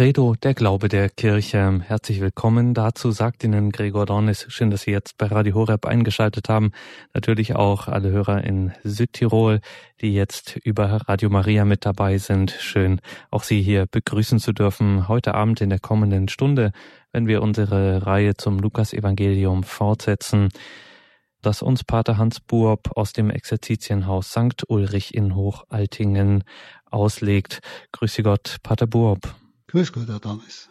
Credo, der Glaube der Kirche. Herzlich willkommen. Dazu sagt Ihnen Gregor Dornis. Schön, dass Sie jetzt bei Radio Horeb eingeschaltet haben. Natürlich auch alle Hörer in Südtirol, die jetzt über Radio Maria mit dabei sind. Schön, auch Sie hier begrüßen zu dürfen. Heute Abend in der kommenden Stunde, wenn wir unsere Reihe zum Lukas-Evangelium fortsetzen, das uns Pater Hans Buob aus dem Exerzitienhaus St. Ulrich in Hochaltingen auslegt. Grüße Gott, Pater Buob. Grüß Gott, Thomas.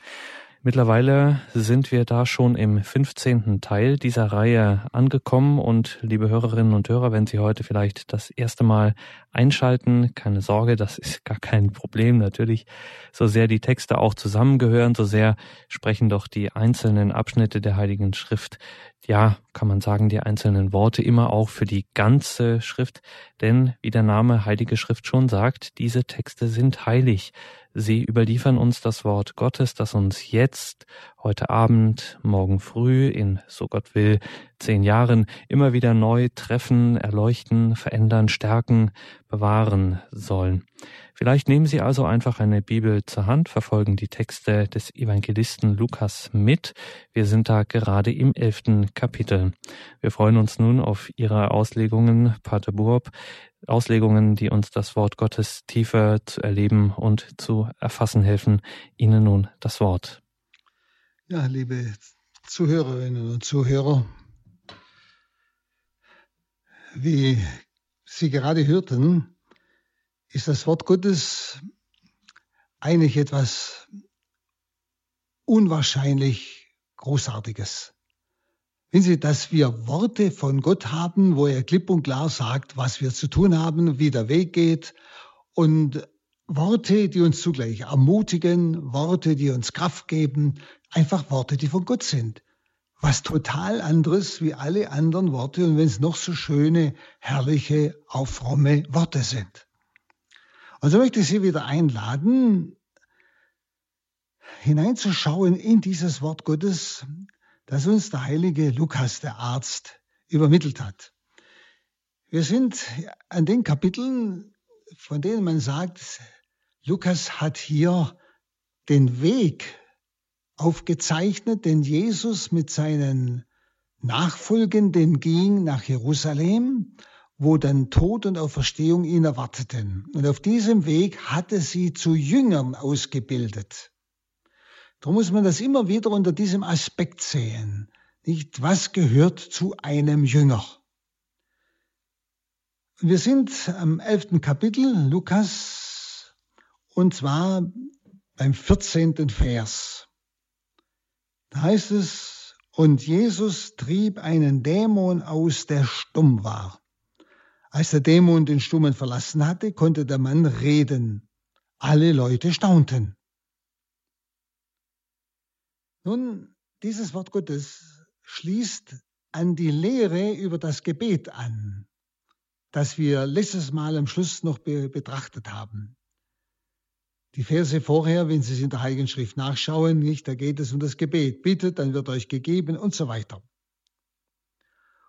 Mittlerweile sind wir da schon im 15. Teil dieser Reihe angekommen und liebe Hörerinnen und Hörer, wenn Sie heute vielleicht das erste Mal einschalten, keine Sorge, das ist gar kein Problem natürlich. So sehr die Texte auch zusammengehören, so sehr sprechen doch die einzelnen Abschnitte der Heiligen Schrift, ja, kann man sagen, die einzelnen Worte immer auch für die ganze Schrift, denn wie der Name Heilige Schrift schon sagt, diese Texte sind heilig. Sie überliefern uns das Wort Gottes, das uns jetzt, heute Abend, morgen früh, in so Gott will, zehn Jahren immer wieder neu treffen, erleuchten, verändern, stärken, bewahren sollen. Vielleicht nehmen Sie also einfach eine Bibel zur Hand, verfolgen die Texte des Evangelisten Lukas mit. Wir sind da gerade im elften Kapitel. Wir freuen uns nun auf Ihre Auslegungen, Pater Burb. Auslegungen, die uns das Wort Gottes tiefer zu erleben und zu erfassen helfen. Ihnen nun das Wort. Ja, liebe Zuhörerinnen und Zuhörer, wie Sie gerade hörten, ist das Wort Gottes eigentlich etwas unwahrscheinlich Großartiges. Wenn Sie, dass wir Worte von Gott haben, wo er klipp und klar sagt, was wir zu tun haben, wie der Weg geht und Worte, die uns zugleich ermutigen, Worte, die uns Kraft geben, einfach Worte, die von Gott sind. Was total anderes wie alle anderen Worte und wenn es noch so schöne, herrliche, aufromme Worte sind. Und so möchte ich Sie wieder einladen, hineinzuschauen in dieses Wort Gottes, das uns der heilige Lukas, der Arzt, übermittelt hat. Wir sind an den Kapiteln, von denen man sagt, Lukas hat hier den Weg aufgezeichnet, den Jesus mit seinen Nachfolgenden ging nach Jerusalem, wo dann Tod und Auferstehung ihn erwarteten. Und auf diesem Weg hatte sie zu Jüngern ausgebildet. Darum muss man das immer wieder unter diesem Aspekt sehen. Nicht, was gehört zu einem Jünger? Wir sind am elften Kapitel Lukas und zwar beim 14. Vers. Da heißt es, und Jesus trieb einen Dämon aus, der stumm war. Als der Dämon den Stummen verlassen hatte, konnte der Mann reden. Alle Leute staunten. Nun, dieses Wort Gottes schließt an die Lehre über das Gebet an, das wir letztes Mal am Schluss noch be betrachtet haben. Die Verse vorher, wenn Sie es in der Heiligen Schrift nachschauen, nicht, da geht es um das Gebet. Bittet, dann wird euch gegeben und so weiter.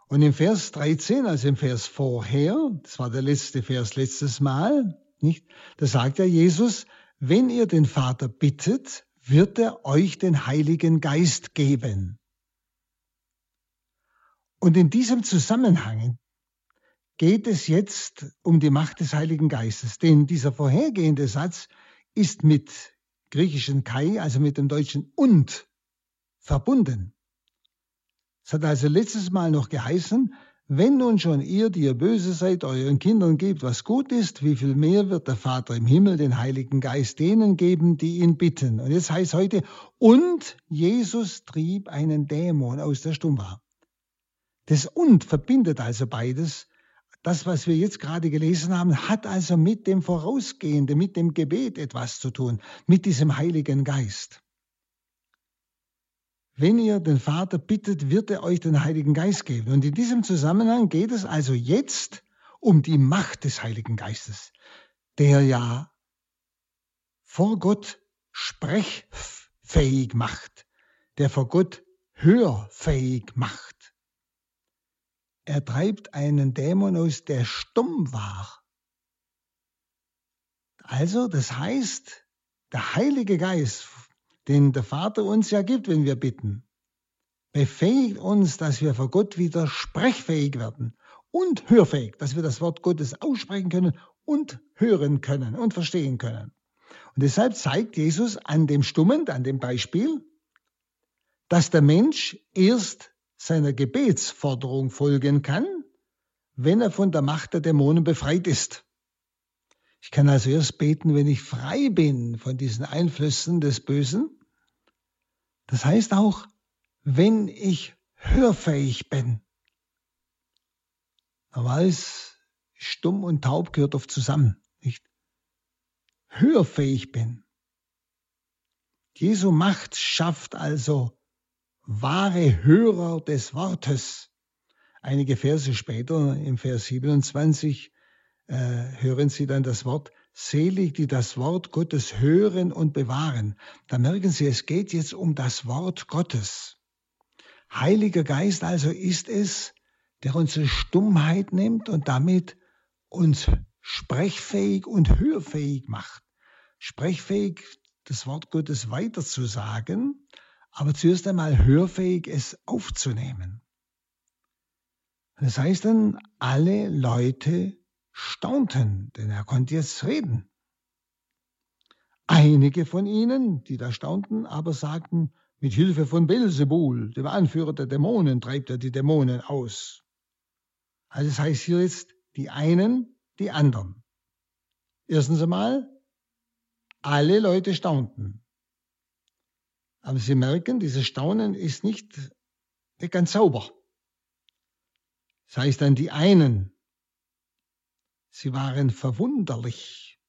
Und im Vers 13, also im Vers vorher, das war der letzte Vers letztes Mal, nicht, da sagt ja Jesus, wenn ihr den Vater bittet, wird er euch den Heiligen Geist geben. Und in diesem Zusammenhang geht es jetzt um die Macht des Heiligen Geistes. Denn dieser vorhergehende Satz ist mit griechischen Kai, also mit dem deutschen und, verbunden. Es hat also letztes Mal noch geheißen, wenn nun schon ihr, die ihr böse seid, euren Kindern gebt, was gut ist, wie viel mehr wird der Vater im Himmel den Heiligen Geist denen geben, die ihn bitten. Und jetzt heißt heute, und Jesus trieb einen Dämon aus der Stumba. Das und verbindet also beides. Das, was wir jetzt gerade gelesen haben, hat also mit dem Vorausgehenden, mit dem Gebet etwas zu tun, mit diesem Heiligen Geist. Wenn ihr den Vater bittet, wird er euch den Heiligen Geist geben. Und in diesem Zusammenhang geht es also jetzt um die Macht des Heiligen Geistes, der ja vor Gott sprechfähig macht, der vor Gott hörfähig macht. Er treibt einen Dämon aus, der stumm war. Also, das heißt, der Heilige Geist, den der Vater uns ja gibt, wenn wir bitten, befähigt uns, dass wir vor Gott wieder sprechfähig werden und hörfähig, dass wir das Wort Gottes aussprechen können und hören können und verstehen können. Und deshalb zeigt Jesus an dem Stummen, an dem Beispiel, dass der Mensch erst seiner Gebetsforderung folgen kann, wenn er von der Macht der Dämonen befreit ist. Ich kann also erst beten, wenn ich frei bin von diesen Einflüssen des Bösen. Das heißt auch, wenn ich hörfähig bin. Weiß, stumm und taub gehört oft zusammen, nicht? Hörfähig bin. Jesu Macht schafft also wahre Hörer des Wortes. Einige Verse später, im Vers 27, äh, hören Sie dann das Wort, selig, die das Wort Gottes hören und bewahren. Da merken Sie, es geht jetzt um das Wort Gottes. Heiliger Geist also ist es, der unsere Stummheit nimmt und damit uns sprechfähig und hörfähig macht. Sprechfähig, das Wort Gottes weiterzusagen, aber zuerst einmal hörfähig, es aufzunehmen. Das heißt dann, alle Leute staunten, denn er konnte jetzt reden. Einige von ihnen, die da staunten, aber sagten, mit Hilfe von Belzebul, dem Anführer der Dämonen, treibt er die Dämonen aus. Also das heißt hier jetzt die einen, die anderen. Erstens einmal, alle Leute staunten. Aber Sie merken, dieses Staunen ist nicht, nicht ganz sauber. Das heißt dann die einen, sie waren verwunderlich.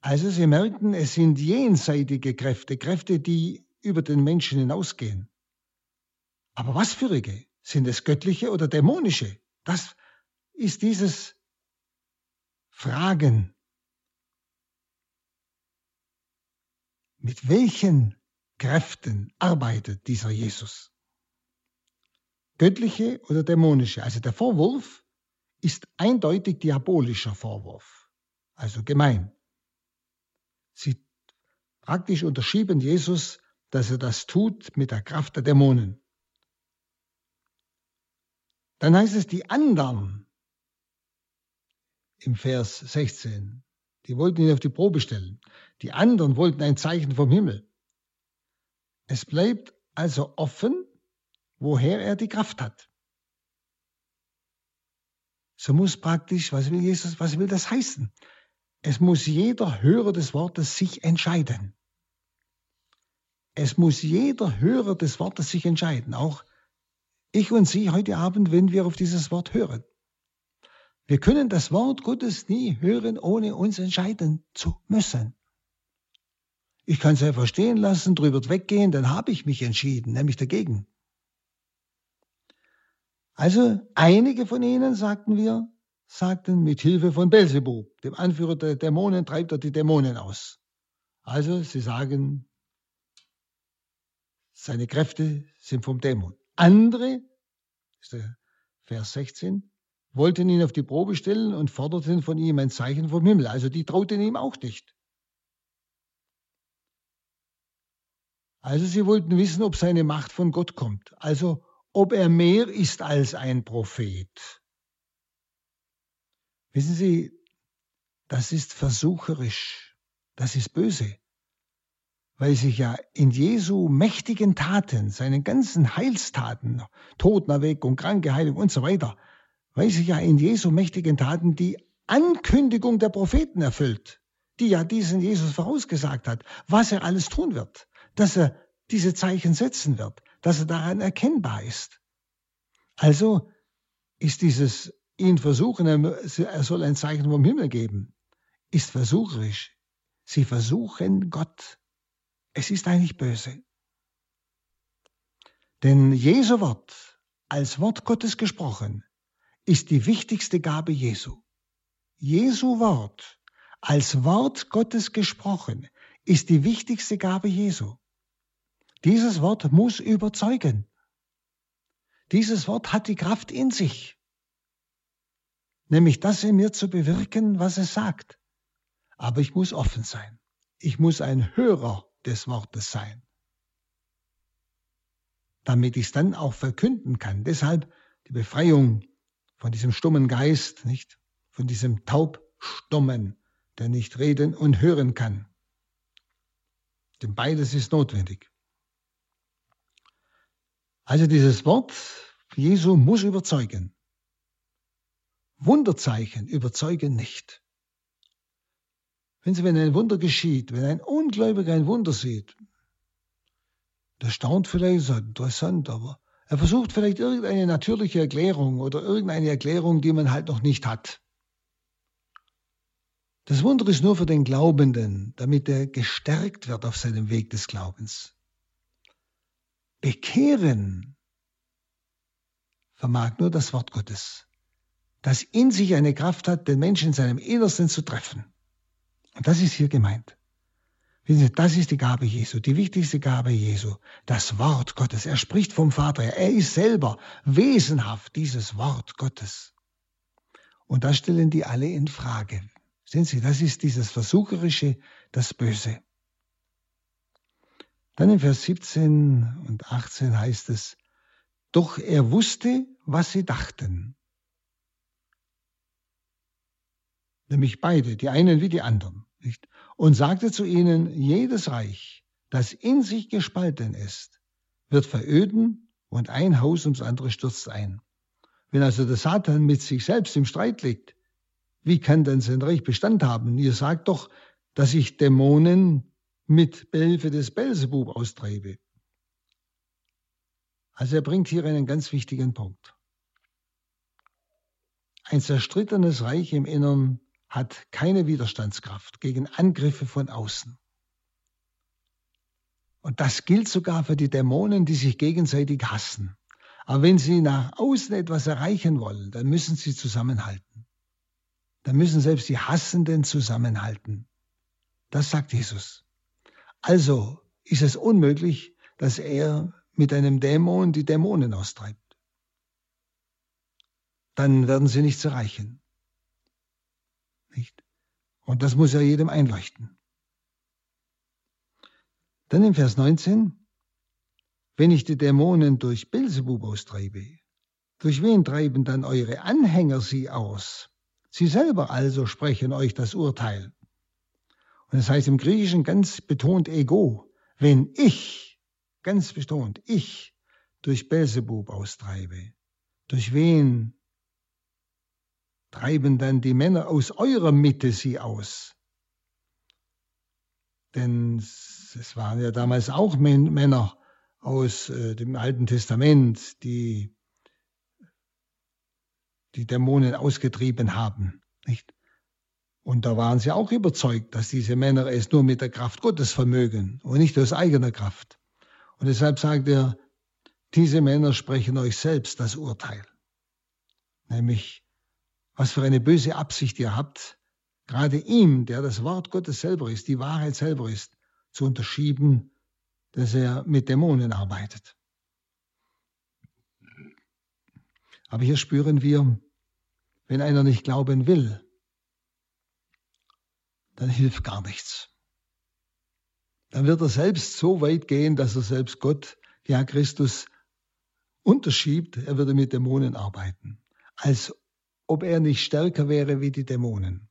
Also Sie merken, es sind jenseitige Kräfte, Kräfte, die über den Menschen hinausgehen. Aber was für Rege? Sind es göttliche oder dämonische? Das ist dieses Fragen. Mit welchen Kräften arbeitet dieser Jesus? Göttliche oder dämonische? Also der Vorwurf ist eindeutig diabolischer Vorwurf, also gemein. Sie praktisch unterschieben Jesus, dass er das tut mit der Kraft der Dämonen. Dann heißt es, die anderen im Vers 16, die wollten ihn auf die Probe stellen. Die anderen wollten ein Zeichen vom Himmel. Es bleibt also offen, woher er die Kraft hat. So muss praktisch, was will Jesus, was will das heißen? Es muss jeder Hörer des Wortes sich entscheiden. Es muss jeder Hörer des Wortes sich entscheiden, auch ich und Sie heute Abend, wenn wir auf dieses Wort hören. Wir können das Wort Gottes nie hören, ohne uns entscheiden zu müssen. Ich kann es einfach stehen lassen, drüber weggehen, dann habe ich mich entschieden, nämlich dagegen. Also einige von ihnen, sagten wir, sagten, mit Hilfe von Belzebub, dem Anführer der Dämonen, treibt er die Dämonen aus. Also sie sagen, seine Kräfte sind vom Dämon. Andere, ist der Vers 16, wollten ihn auf die Probe stellen und forderten von ihm ein Zeichen vom Himmel. Also die trauten ihm auch nicht. Also sie wollten wissen, ob seine Macht von Gott kommt. Also ob er mehr ist als ein Prophet. Wissen Sie, das ist versucherisch, das ist böse, weil sich ja in Jesu mächtigen Taten, seinen ganzen Heilstaten, Totenerweckung, Kranke Heilung und so weiter, weil sich ja in Jesu mächtigen Taten die Ankündigung der Propheten erfüllt, die ja diesen Jesus vorausgesagt hat, was er alles tun wird, dass er diese Zeichen setzen wird, dass er daran erkennbar ist. Also ist dieses ihn versuchen, er soll ein Zeichen vom Himmel geben, ist versucherisch. Sie versuchen Gott. Es ist eigentlich böse. Denn Jesu Wort, als Wort Gottes gesprochen, ist die wichtigste Gabe Jesu. Jesu Wort, als Wort Gottes gesprochen, ist die wichtigste Gabe Jesu. Dieses Wort muss überzeugen. Dieses Wort hat die Kraft in sich nämlich das in mir zu bewirken, was es sagt. Aber ich muss offen sein. ich muss ein Hörer des Wortes sein, damit ich es dann auch verkünden kann. Deshalb die Befreiung von diesem stummen Geist, nicht? Von diesem Taubstummen, der nicht reden und hören kann. Denn beides ist notwendig. Also dieses Wort Jesu muss überzeugen. Wunderzeichen überzeugen nicht. Wenn Sie, wenn ein Wunder geschieht, wenn ein Ungläubiger ein Wunder sieht, der staunt vielleicht, ist interessant, aber er versucht vielleicht irgendeine natürliche Erklärung oder irgendeine Erklärung, die man halt noch nicht hat. Das Wunder ist nur für den Glaubenden, damit er gestärkt wird auf seinem Weg des Glaubens. Bekehren vermag nur das Wort Gottes, das in sich eine Kraft hat, den Menschen in seinem Innersten zu treffen. Und das ist hier gemeint. Das ist die Gabe Jesu, die wichtigste Gabe Jesu, das Wort Gottes. Er spricht vom Vater. Er ist selber wesenhaft dieses Wort Gottes. Und das stellen die alle in Frage. Sehen Sie, das ist dieses Versucherische, das Böse. Dann in Vers 17 und 18 heißt es, doch er wusste, was sie dachten. Nämlich beide, die einen wie die anderen. Nicht? Und sagte zu ihnen, jedes Reich, das in sich gespalten ist, wird veröden und ein Haus ums andere stürzt ein. Wenn also der Satan mit sich selbst im Streit liegt, wie kann denn sein Reich Bestand haben? Ihr sagt doch, dass ich Dämonen mit Hilfe des Belzebub austreibe. Also er bringt hier einen ganz wichtigen Punkt. Ein zerstrittenes Reich im Innern hat keine Widerstandskraft gegen Angriffe von außen. Und das gilt sogar für die Dämonen, die sich gegenseitig hassen. Aber wenn sie nach außen etwas erreichen wollen, dann müssen sie zusammenhalten. Dann müssen selbst die Hassenden zusammenhalten. Das sagt Jesus. Also ist es unmöglich, dass er mit einem Dämon die Dämonen austreibt. Dann werden sie nichts erreichen. Nicht? Und das muss ja jedem einleuchten. Dann im Vers 19, wenn ich die Dämonen durch Beelzebub austreibe, durch wen treiben dann eure Anhänger sie aus? Sie selber also sprechen euch das Urteil. Und das heißt im Griechischen ganz betont Ego. Wenn ich, ganz betont, ich durch Belzebub austreibe, durch wen treiben dann die Männer aus eurer Mitte sie aus? Denn es waren ja damals auch Männer aus äh, dem Alten Testament, die die Dämonen ausgetrieben haben. Nicht? Und da waren sie auch überzeugt, dass diese Männer es nur mit der Kraft Gottes vermögen und nicht aus eigener Kraft. Und deshalb sagt er, diese Männer sprechen euch selbst das Urteil. Nämlich, was für eine böse Absicht ihr habt, gerade ihm, der das Wort Gottes selber ist, die Wahrheit selber ist, zu unterschieben, dass er mit Dämonen arbeitet. Aber hier spüren wir, wenn einer nicht glauben will, dann hilft gar nichts. Dann wird er selbst so weit gehen, dass er selbst Gott, ja Christus, unterschiebt, er würde mit Dämonen arbeiten, als ob er nicht stärker wäre wie die Dämonen.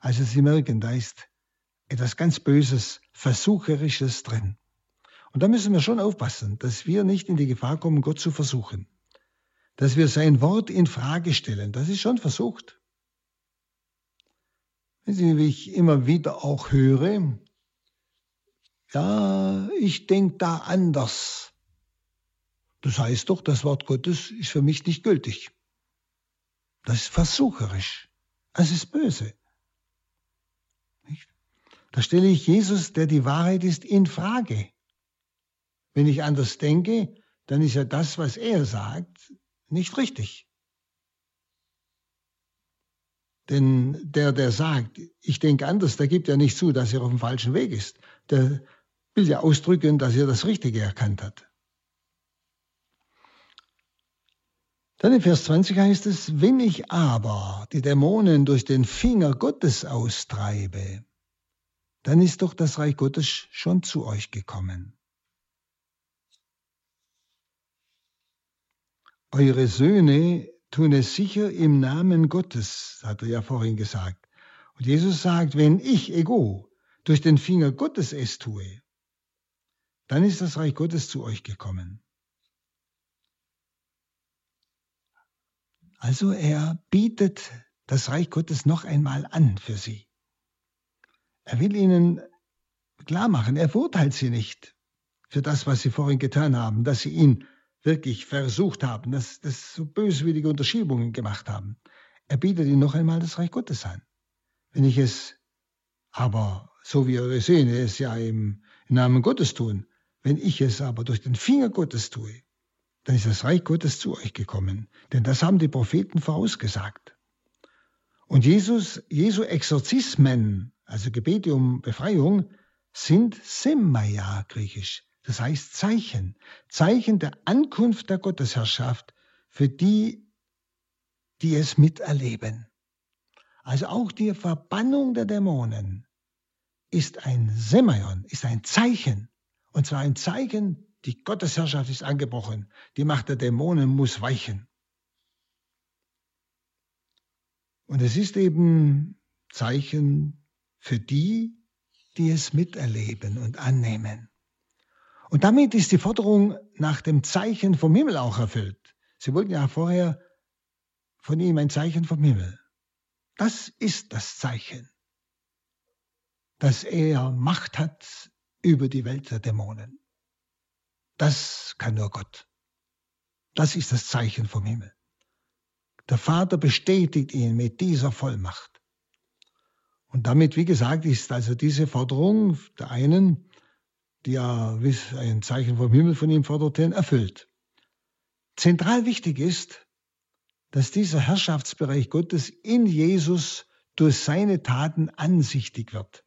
Also Sie merken, da ist etwas ganz Böses, Versucherisches drin. Und da müssen wir schon aufpassen, dass wir nicht in die Gefahr kommen, Gott zu versuchen. Dass wir sein Wort in Frage stellen, das ist schon versucht. Wie ich immer wieder auch höre, ja, ich denke da anders. Das heißt doch, das Wort Gottes ist für mich nicht gültig. Das ist versucherisch. Es ist böse. Da stelle ich Jesus, der die Wahrheit ist, in Frage. Wenn ich anders denke, dann ist ja das, was er sagt, nicht richtig. Denn der, der sagt, ich denke anders, der gibt ja nicht zu, dass er auf dem falschen Weg ist. Der will ja ausdrücken, dass er das Richtige erkannt hat. Dann in Vers 20 heißt es, wenn ich aber die Dämonen durch den Finger Gottes austreibe, dann ist doch das Reich Gottes schon zu euch gekommen. Eure Söhne tun es sicher im Namen Gottes, hat er ja vorhin gesagt. Und Jesus sagt, wenn ich, Ego, durch den Finger Gottes es tue, dann ist das Reich Gottes zu euch gekommen. Also er bietet das Reich Gottes noch einmal an für sie. Er will ihnen klar machen, er verurteilt sie nicht für das, was sie vorhin getan haben, dass sie ihn wirklich versucht haben, dass, dass so böswillige Unterschiebungen gemacht haben. Er bietet ihnen noch einmal das Reich Gottes an. Wenn ich es aber, so wie eure Söhne es ja im, im Namen Gottes tun, wenn ich es aber durch den Finger Gottes tue, dann ist das Reich Gottes zu euch gekommen. Denn das haben die Propheten vorausgesagt. Und Jesus, Jesu Exorzismen, also Gebete um Befreiung, sind Semmaya griechisch. Das heißt Zeichen. Zeichen der Ankunft der Gottesherrschaft für die, die es miterleben. Also auch die Verbannung der Dämonen ist ein Semaion, ist ein Zeichen. Und zwar ein Zeichen, die Gottesherrschaft ist angebrochen. Die Macht der Dämonen muss weichen. Und es ist eben Zeichen für die, die es miterleben und annehmen. Und damit ist die Forderung nach dem Zeichen vom Himmel auch erfüllt. Sie wollten ja vorher von ihm ein Zeichen vom Himmel. Das ist das Zeichen, dass er Macht hat über die Welt der Dämonen. Das kann nur Gott. Das ist das Zeichen vom Himmel. Der Vater bestätigt ihn mit dieser Vollmacht. Und damit, wie gesagt, ist also diese Forderung der einen, die ja ein Zeichen vom Himmel von ihm forderten, erfüllt. Zentral wichtig ist, dass dieser Herrschaftsbereich Gottes in Jesus durch seine Taten ansichtig wird.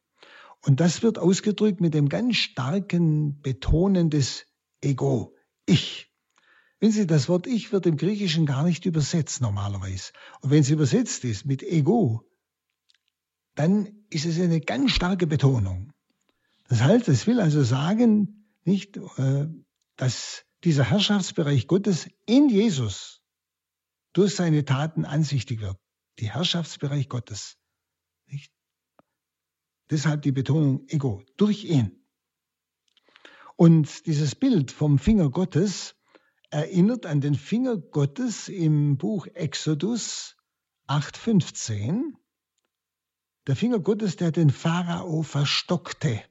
Und das wird ausgedrückt mit dem ganz starken Betonen des Ego, ich. Wenn Sie, das Wort Ich wird im Griechischen gar nicht übersetzt normalerweise. Und wenn es übersetzt ist mit Ego, dann ist es eine ganz starke Betonung. Das heißt, es will also sagen, nicht, äh, dass dieser Herrschaftsbereich Gottes in Jesus durch seine Taten ansichtig wird. Die Herrschaftsbereich Gottes. Nicht? Deshalb die Betonung Ego, durch ihn. Und dieses Bild vom Finger Gottes erinnert an den Finger Gottes im Buch Exodus 8.15. Der Finger Gottes, der den Pharao verstockte.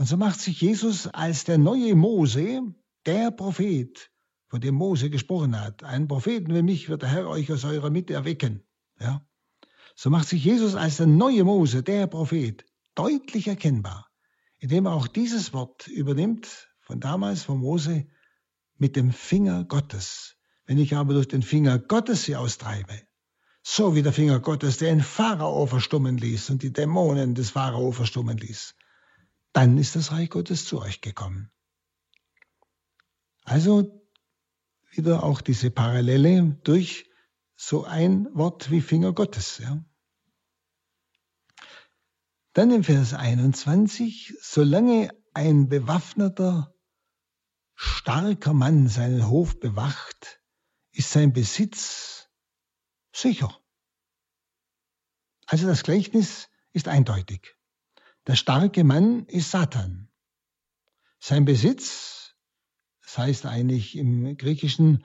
Und so macht sich Jesus als der neue Mose, der Prophet, von dem Mose gesprochen hat. Einen Propheten wie mich wird der Herr euch aus eurer Mitte erwecken. Ja? So macht sich Jesus als der neue Mose, der Prophet, deutlich erkennbar, indem er auch dieses Wort übernimmt, von damals, von Mose, mit dem Finger Gottes. Wenn ich aber durch den Finger Gottes sie austreibe, so wie der Finger Gottes den Pharao verstummen ließ und die Dämonen des Pharao verstummen ließ, dann ist das Reich Gottes zu euch gekommen. Also wieder auch diese Parallele durch so ein Wort wie Finger Gottes. Ja. Dann im Vers 21, solange ein bewaffneter, starker Mann seinen Hof bewacht, ist sein Besitz sicher. Also das Gleichnis ist eindeutig. Der starke Mann ist Satan. Sein Besitz das heißt eigentlich im Griechischen,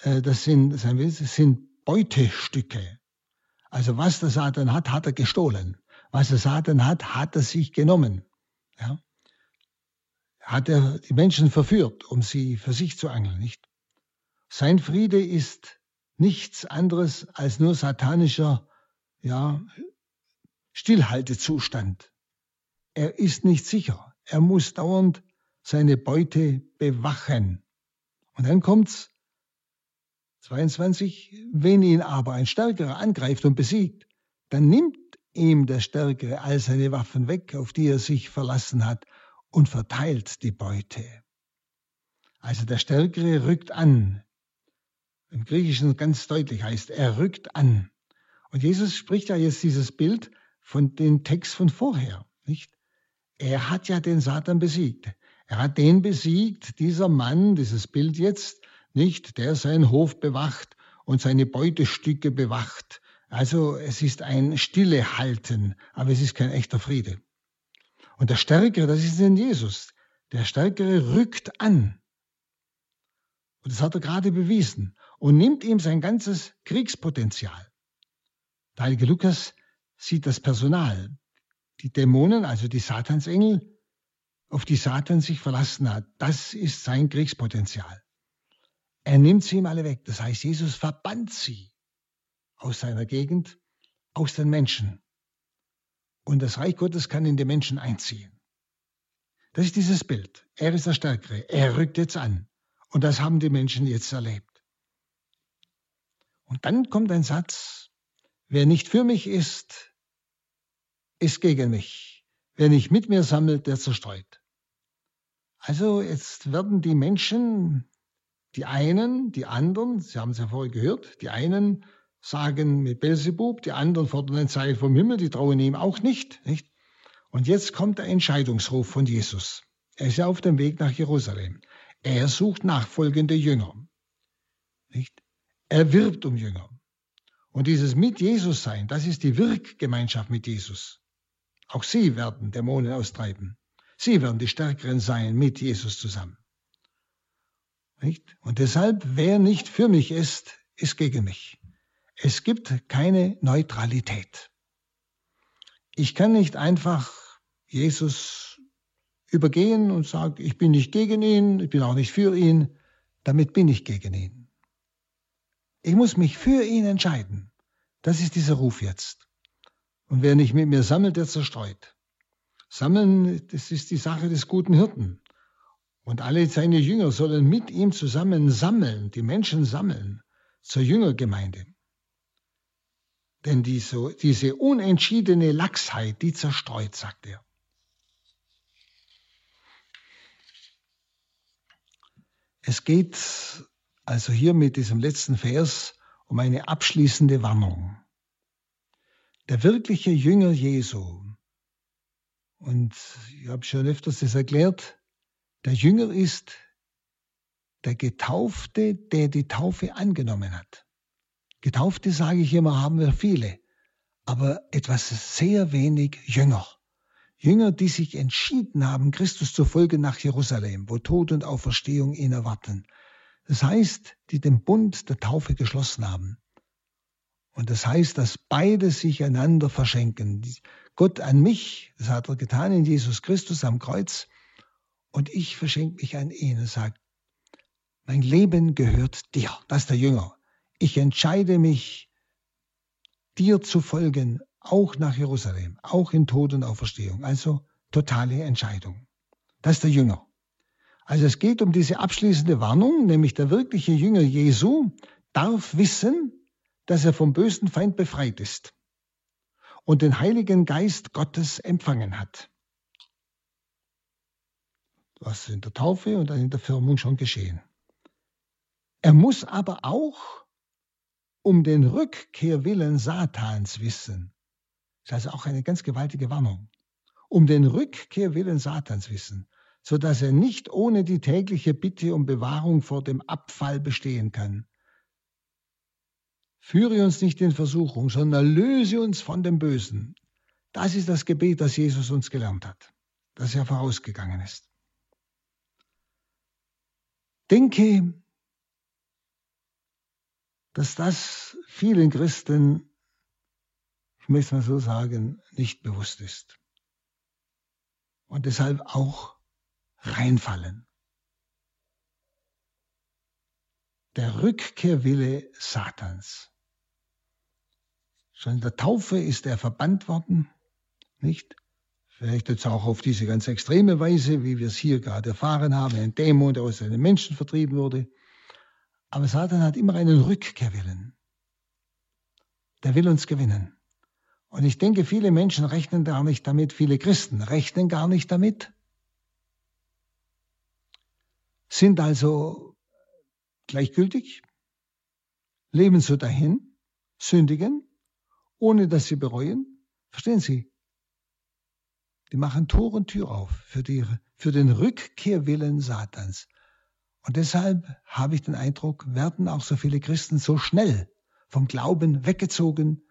äh, das sind, das sind Beutestücke. Also was der Satan hat, hat er gestohlen. Was der Satan hat, hat er sich genommen. Ja? Hat er die Menschen verführt, um sie für sich zu angeln, nicht? Sein Friede ist nichts anderes als nur satanischer, ja, Stillhaltezustand. Er ist nicht sicher. Er muss dauernd seine Beute bewachen. Und dann kommt's 22, wenn ihn aber ein Stärkerer angreift und besiegt, dann nimmt ihm der Stärkere all seine Waffen weg, auf die er sich verlassen hat, und verteilt die Beute. Also der Stärkere rückt an. Im Griechischen ganz deutlich heißt, er rückt an. Und Jesus spricht ja jetzt dieses Bild von dem Text von vorher, nicht? Er hat ja den Satan besiegt. Er hat den besiegt, dieser Mann, dieses Bild jetzt, nicht, der seinen Hof bewacht und seine Beutestücke bewacht. Also es ist ein stille Halten, aber es ist kein echter Friede. Und der Stärkere, das ist in Jesus. Der Stärkere rückt an. Und das hat er gerade bewiesen und nimmt ihm sein ganzes Kriegspotenzial. Der heilige Lukas sieht das Personal, die Dämonen, also die Satansengel, auf die Satan sich verlassen hat. Das ist sein Kriegspotenzial. Er nimmt sie ihm alle weg. Das heißt, Jesus verbannt sie aus seiner Gegend, aus den Menschen. Und das Reich Gottes kann in die Menschen einziehen. Das ist dieses Bild. Er ist der Stärkere. Er rückt jetzt an. Und das haben die Menschen jetzt erlebt. Und dann kommt ein Satz, wer nicht für mich ist, ist gegen mich. Wer nicht mit mir sammelt, der zerstreut. Also jetzt werden die Menschen, die einen, die anderen, Sie haben es ja vorher gehört, die einen sagen mit Belzebub, die anderen fordern ein Zeichen vom Himmel, die trauen ihm auch nicht, nicht. Und jetzt kommt der Entscheidungsruf von Jesus. Er ist ja auf dem Weg nach Jerusalem. Er sucht nachfolgende Jünger. Nicht? Er wirbt um Jünger. Und dieses mit Jesus sein, das ist die Wirkgemeinschaft mit Jesus. Auch sie werden Dämonen austreiben. Sie werden die Stärkeren sein mit Jesus zusammen. Nicht? Und deshalb, wer nicht für mich ist, ist gegen mich. Es gibt keine Neutralität. Ich kann nicht einfach Jesus übergehen und sagen, ich bin nicht gegen ihn, ich bin auch nicht für ihn, damit bin ich gegen ihn. Ich muss mich für ihn entscheiden. Das ist dieser Ruf jetzt. Und wer nicht mit mir sammelt, der zerstreut. Sammeln, das ist die Sache des guten Hirten. Und alle seine Jünger sollen mit ihm zusammen sammeln, die Menschen sammeln zur Jüngergemeinde. Denn diese, diese unentschiedene Lachsheit, die zerstreut, sagt er. Es geht also hier mit diesem letzten Vers um eine abschließende Warnung. Der wirkliche Jünger Jesu, und ich habe schon öfters das erklärt, der Jünger ist der Getaufte, der die Taufe angenommen hat. Getaufte, sage ich immer, haben wir viele, aber etwas sehr wenig Jünger. Jünger, die sich entschieden haben, Christus zu folgen nach Jerusalem, wo Tod und Auferstehung ihn erwarten. Das heißt, die den Bund der Taufe geschlossen haben. Und das heißt, dass beide sich einander verschenken. Gott an mich, das hat er getan in Jesus Christus am Kreuz, und ich verschenke mich an ihn und sage, mein Leben gehört dir. Das ist der Jünger. Ich entscheide mich, dir zu folgen, auch nach Jerusalem, auch in Tod und Auferstehung. Also totale Entscheidung. Das ist der Jünger. Also es geht um diese abschließende Warnung, nämlich der wirkliche Jünger Jesu darf wissen, dass er vom bösen Feind befreit ist und den Heiligen Geist Gottes empfangen hat. Was in der Taufe und in der Firmung schon geschehen. Er muss aber auch um den Rückkehrwillen Satans wissen. Das ist also auch eine ganz gewaltige Warnung. Um den Rückkehrwillen Satans wissen, so dass er nicht ohne die tägliche Bitte um Bewahrung vor dem Abfall bestehen kann. Führe uns nicht in Versuchung, sondern löse uns von dem Bösen. Das ist das Gebet, das Jesus uns gelernt hat, das er vorausgegangen ist. Denke, dass das vielen Christen, ich möchte mal so sagen, nicht bewusst ist. Und deshalb auch reinfallen. Der Rückkehrwille Satans. Schon in der Taufe ist er verbannt worden, nicht? Vielleicht jetzt auch auf diese ganz extreme Weise, wie wir es hier gerade erfahren haben, ein Dämon, der aus einem Menschen vertrieben wurde. Aber Satan hat immer einen Rückkehrwillen. Der will uns gewinnen. Und ich denke, viele Menschen rechnen gar nicht damit, viele Christen rechnen gar nicht damit, sind also gleichgültig, leben so dahin, sündigen ohne dass sie bereuen, Verstehen Sie? Die machen Tor und Tür auf für, die, für den Rückkehrwillen Satans. Und deshalb habe ich den Eindruck, werden auch so viele Christen so schnell vom Glauben weggezogen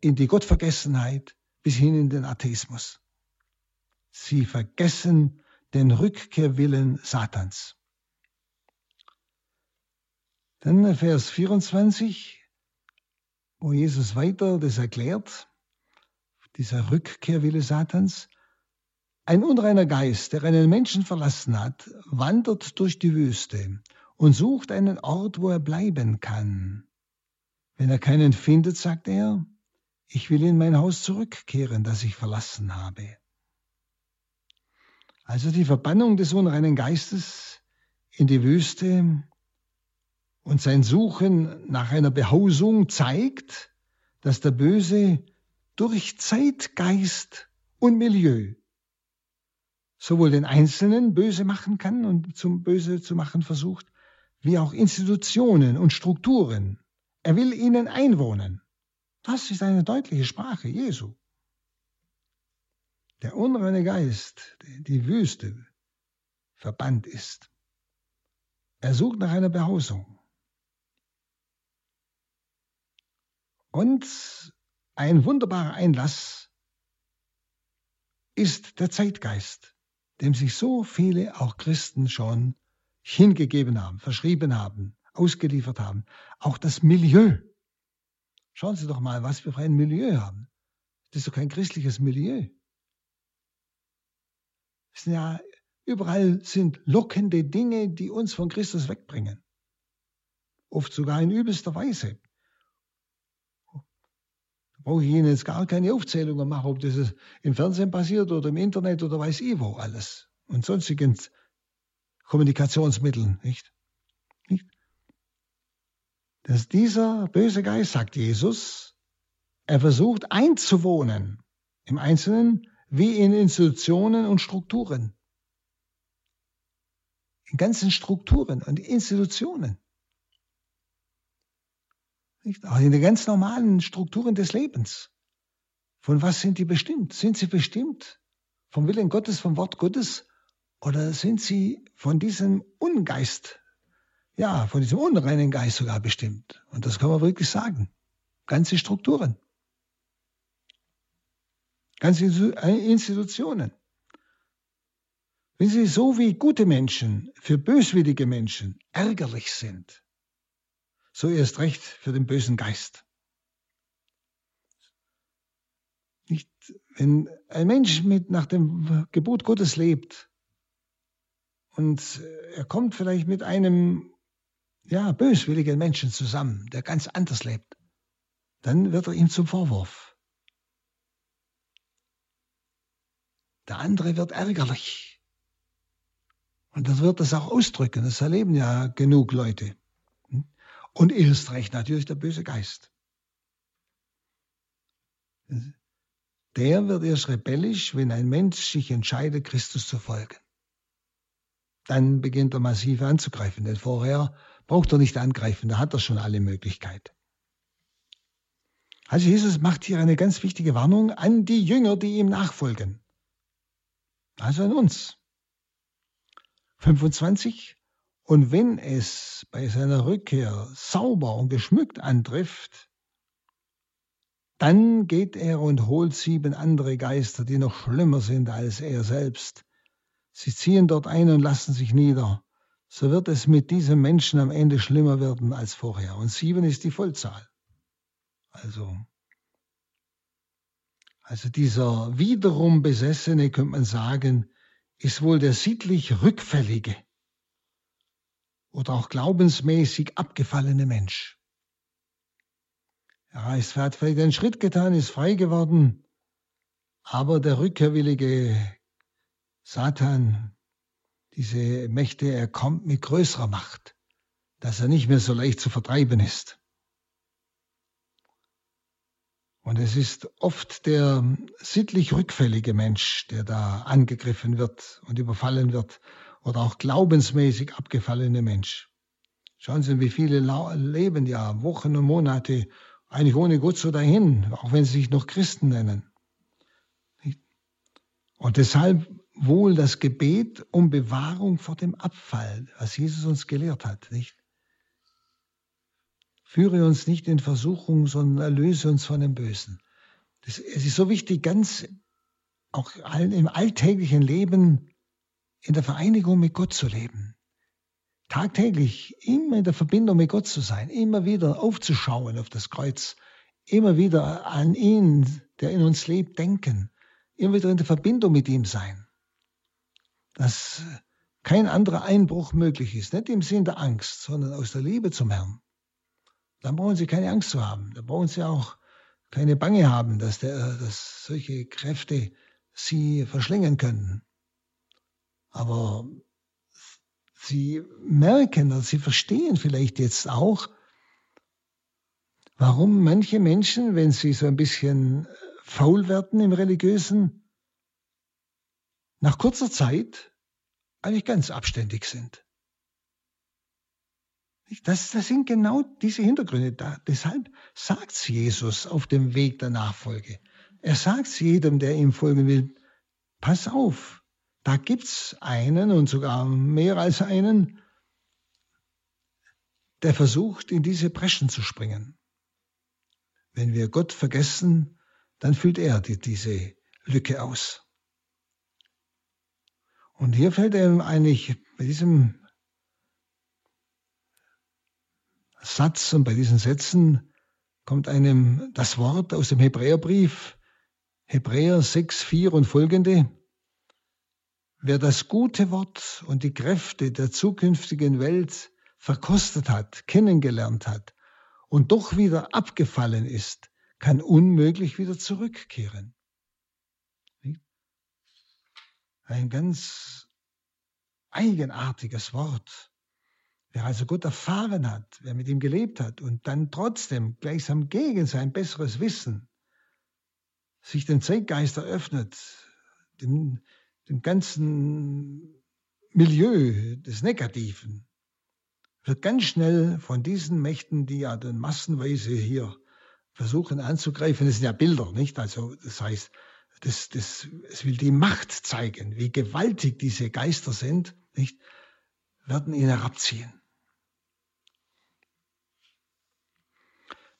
in die Gottvergessenheit bis hin in den Atheismus. Sie vergessen den Rückkehrwillen Satans. Dann Vers 24, wo Jesus weiter das erklärt, dieser Rückkehrwille Satans. Ein unreiner Geist, der einen Menschen verlassen hat, wandert durch die Wüste und sucht einen Ort, wo er bleiben kann. Wenn er keinen findet, sagt er, ich will in mein Haus zurückkehren, das ich verlassen habe. Also die Verbannung des unreinen Geistes in die Wüste und sein Suchen nach einer Behausung zeigt, dass der Böse durch Zeitgeist und Milieu sowohl den Einzelnen böse machen kann und zum Böse zu machen versucht, wie auch Institutionen und Strukturen. Er will ihnen einwohnen. Das ist eine deutliche Sprache Jesu. Der unreine Geist, die Wüste, verbannt ist. Er sucht nach einer Behausung. Und ein wunderbarer Einlass ist der Zeitgeist, dem sich so viele auch Christen schon hingegeben haben, verschrieben haben, ausgeliefert haben. Auch das Milieu. Schauen Sie doch mal, was wir für ein Milieu haben. Das ist doch kein christliches Milieu. Es sind ja, überall sind lockende Dinge, die uns von Christus wegbringen. Oft sogar in übelster Weise brauche ich Ihnen jetzt gar keine Aufzählungen machen, ob das im Fernsehen passiert oder im Internet oder weiß ich wo alles. Und sonstigen Kommunikationsmitteln, nicht? nicht? Dass dieser böse Geist, sagt Jesus, er versucht einzuwohnen im Einzelnen wie in Institutionen und Strukturen. In ganzen Strukturen und Institutionen. Nicht? Auch in den ganz normalen Strukturen des Lebens. Von was sind die bestimmt? Sind sie bestimmt vom Willen Gottes, vom Wort Gottes? Oder sind sie von diesem Ungeist, ja, von diesem unreinen Geist sogar bestimmt? Und das kann man wirklich sagen. Ganze Strukturen. Ganze Institutionen. Wenn sie so wie gute Menschen für böswillige Menschen ärgerlich sind, so erst recht für den bösen Geist. Nicht, wenn ein Mensch mit nach dem Gebot Gottes lebt und er kommt vielleicht mit einem ja, böswilligen Menschen zusammen, der ganz anders lebt, dann wird er ihm zum Vorwurf. Der andere wird ärgerlich. Und das wird das auch ausdrücken. Das erleben ja genug Leute. Und erst recht natürlich der böse Geist. Der wird erst rebellisch, wenn ein Mensch sich entscheidet, Christus zu folgen. Dann beginnt er massiv anzugreifen, denn vorher braucht er nicht angreifen, da hat er schon alle Möglichkeiten. Also Jesus macht hier eine ganz wichtige Warnung an die Jünger, die ihm nachfolgen. Also an uns. 25. Und wenn es bei seiner Rückkehr sauber und geschmückt antrifft, dann geht er und holt sieben andere Geister, die noch schlimmer sind als er selbst. Sie ziehen dort ein und lassen sich nieder. So wird es mit diesem Menschen am Ende schlimmer werden als vorher. Und sieben ist die Vollzahl. Also, also dieser wiederum Besessene, könnte man sagen, ist wohl der sittlich Rückfällige oder auch glaubensmäßig abgefallene Mensch. Er hat vielleicht einen Schritt getan, ist frei geworden, aber der rückkehrwillige Satan, diese Mächte, er kommt mit größerer Macht, dass er nicht mehr so leicht zu vertreiben ist. Und es ist oft der sittlich rückfällige Mensch, der da angegriffen wird und überfallen wird oder auch glaubensmäßig abgefallene Mensch. Schauen Sie, wie viele leben ja Wochen und Monate eigentlich ohne Gott so dahin, auch wenn sie sich noch Christen nennen. Und deshalb wohl das Gebet um Bewahrung vor dem Abfall, was Jesus uns gelehrt hat, nicht? Führe uns nicht in Versuchung, sondern erlöse uns von dem Bösen. Das, es ist so wichtig, ganz auch im alltäglichen Leben in der Vereinigung mit Gott zu leben. Tagtäglich immer in der Verbindung mit Gott zu sein, immer wieder aufzuschauen auf das Kreuz, immer wieder an ihn, der in uns lebt, denken, immer wieder in der Verbindung mit ihm sein. Dass kein anderer Einbruch möglich ist, nicht im Sinn der Angst, sondern aus der Liebe zum Herrn. Dann brauchen Sie keine Angst zu haben. Da brauchen Sie auch keine Bange haben, dass, der, dass solche Kräfte Sie verschlingen können. Aber Sie merken oder Sie verstehen vielleicht jetzt auch, warum manche Menschen, wenn sie so ein bisschen faul werden im Religiösen, nach kurzer Zeit eigentlich ganz abständig sind. Das, das sind genau diese Hintergründe da. Deshalb sagt Jesus auf dem Weg der Nachfolge. Er sagt jedem, der ihm folgen will, pass auf, da gibt's einen und sogar mehr als einen, der versucht, in diese Breschen zu springen. Wenn wir Gott vergessen, dann füllt er die, diese Lücke aus. Und hier fällt einem eigentlich bei diesem Satz und bei diesen Sätzen kommt einem das Wort aus dem Hebräerbrief, Hebräer 6, 4 und folgende. Wer das gute Wort und die Kräfte der zukünftigen Welt verkostet hat, kennengelernt hat und doch wieder abgefallen ist, kann unmöglich wieder zurückkehren. Ein ganz eigenartiges Wort. Wer also Gott erfahren hat, wer mit ihm gelebt hat und dann trotzdem gleichsam gegen sein besseres Wissen sich dem Zeitgeist eröffnet, dem, dem ganzen Milieu des Negativen, wird ganz schnell von diesen Mächten, die ja dann massenweise hier versuchen anzugreifen, das sind ja Bilder, nicht? Also das heißt, das, das, es will die Macht zeigen, wie gewaltig diese Geister sind, nicht? Werden ihn herabziehen.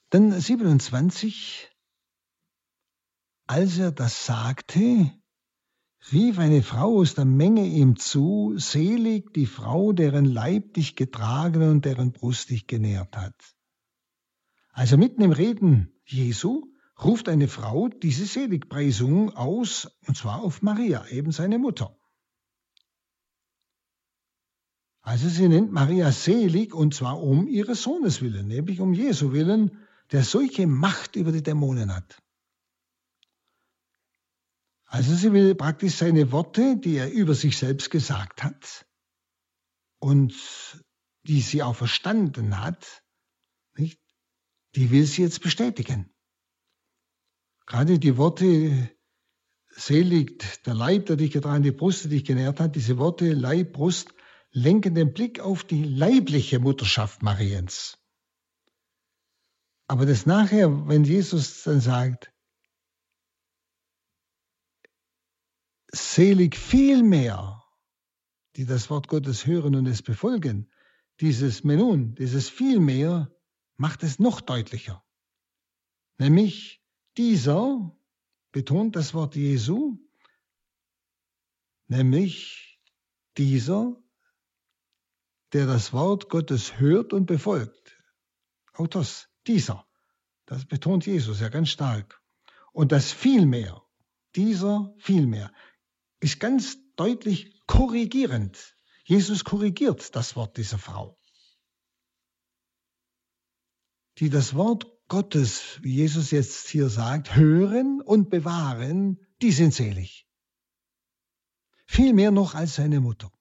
Dann 27, als er das sagte, rief eine Frau aus der Menge ihm zu, selig die Frau, deren Leib dich getragen und deren Brust dich genährt hat. Also mitten im Reden Jesu ruft eine Frau diese Seligpreisung aus, und zwar auf Maria, eben seine Mutter. Also sie nennt Maria selig, und zwar um ihres Sohnes willen, nämlich um Jesu willen, der solche Macht über die Dämonen hat. Also sie will praktisch seine Worte, die er über sich selbst gesagt hat und die sie auch verstanden hat, nicht? die will sie jetzt bestätigen. Gerade die Worte, selig der Leib, der dich getragen, die Brust, die dich genährt hat, diese Worte Leib, Brust, lenken den Blick auf die leibliche Mutterschaft Mariens. Aber das nachher, wenn Jesus dann sagt, selig viel mehr, die das Wort Gottes hören und es befolgen, dieses Menun, dieses viel mehr, macht es noch deutlicher. Nämlich dieser betont das Wort Jesu, nämlich dieser, der das Wort Gottes hört und befolgt. Autos, dieser. Das betont Jesus ja ganz stark. Und das vielmehr, dieser vielmehr, ist ganz deutlich korrigierend. Jesus korrigiert das Wort dieser Frau. Die das Wort Gottes, wie Jesus jetzt hier sagt, hören und bewahren, die sind selig. Viel mehr noch als seine Mutter.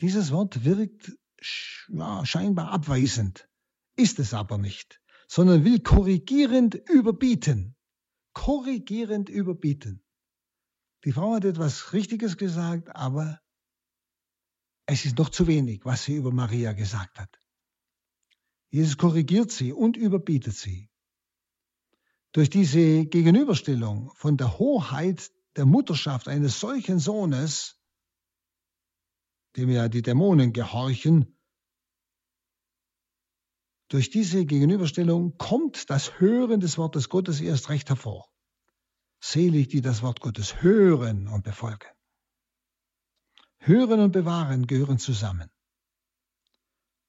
Dieses Wort wirkt scheinbar abweisend ist es aber nicht, sondern will korrigierend überbieten. Korrigierend überbieten. Die Frau hat etwas Richtiges gesagt, aber es ist noch zu wenig, was sie über Maria gesagt hat. Jesus korrigiert sie und überbietet sie. Durch diese Gegenüberstellung von der Hoheit der Mutterschaft eines solchen Sohnes, dem ja die Dämonen gehorchen, durch diese Gegenüberstellung kommt das Hören des Wortes Gottes erst recht hervor. Selig, die das Wort Gottes hören und befolgen. Hören und bewahren gehören zusammen.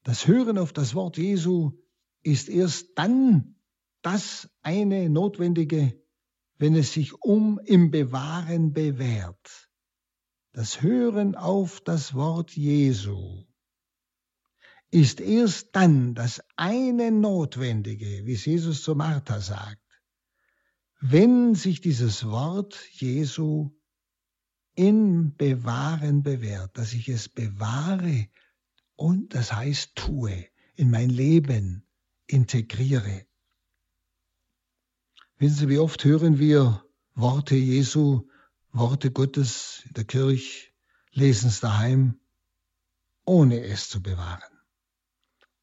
Das Hören auf das Wort Jesu ist erst dann das eine notwendige, wenn es sich um im Bewahren bewährt. Das Hören auf das Wort Jesu ist erst dann das eine notwendige, wie es Jesus zu Martha sagt, wenn sich dieses Wort Jesu in Bewahren bewährt, dass ich es bewahre und das heißt tue, in mein Leben integriere. Wissen Sie, wie oft hören wir Worte Jesu, Worte Gottes in der Kirche, lesen es daheim, ohne es zu bewahren,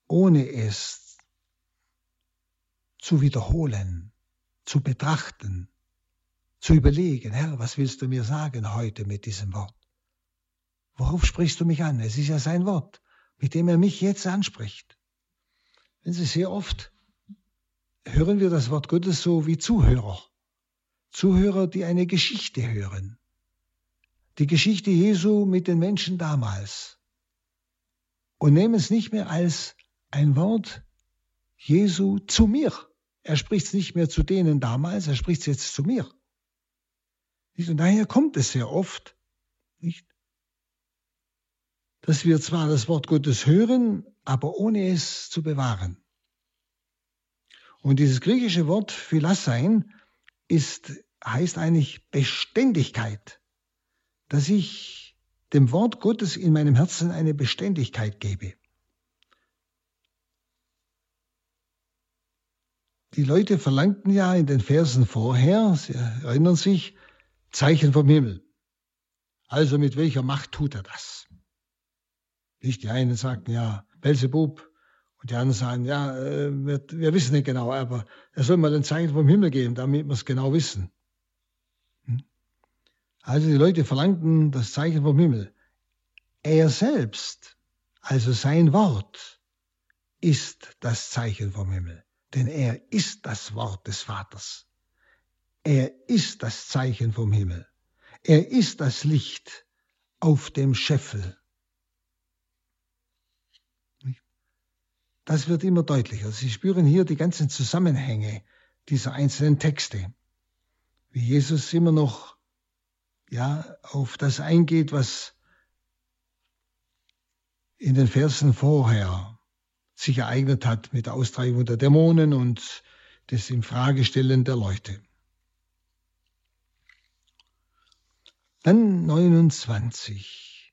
ohne es zu wiederholen, zu betrachten, zu überlegen, Herr, was willst du mir sagen heute mit diesem Wort? Worauf sprichst du mich an? Es ist ja sein Wort, mit dem er mich jetzt anspricht. Wenn Sie sehr oft hören wir das Wort Gottes so wie Zuhörer. Zuhörer, die eine Geschichte hören. Die Geschichte Jesu mit den Menschen damals. Und nehmen es nicht mehr als ein Wort Jesu zu mir. Er spricht es nicht mehr zu denen damals, er spricht es jetzt zu mir. Und daher kommt es sehr oft, nicht? dass wir zwar das Wort Gottes hören, aber ohne es zu bewahren. Und dieses griechische Wort Philassein ist, heißt eigentlich Beständigkeit, dass ich dem Wort Gottes in meinem Herzen eine Beständigkeit gebe. Die Leute verlangten ja in den Versen vorher, Sie erinnern sich, Zeichen vom Himmel. Also mit welcher Macht tut er das? Nicht die einen sagten ja Belzebub und die anderen sagen ja, äh, wir, wir wissen nicht genau, aber er soll mal ein Zeichen vom Himmel geben, damit wir es genau wissen. Hm? Also die Leute verlangten das Zeichen vom Himmel. Er selbst, also sein Wort, ist das Zeichen vom Himmel, denn er ist das Wort des Vaters. Er ist das Zeichen vom Himmel. Er ist das Licht auf dem Scheffel. Das wird immer deutlicher. Sie spüren hier die ganzen Zusammenhänge dieser einzelnen Texte. Wie Jesus immer noch ja, auf das eingeht, was in den Versen vorher sich ereignet hat mit der Austreibung der Dämonen und des Infragestellen der Leute. Dann 29.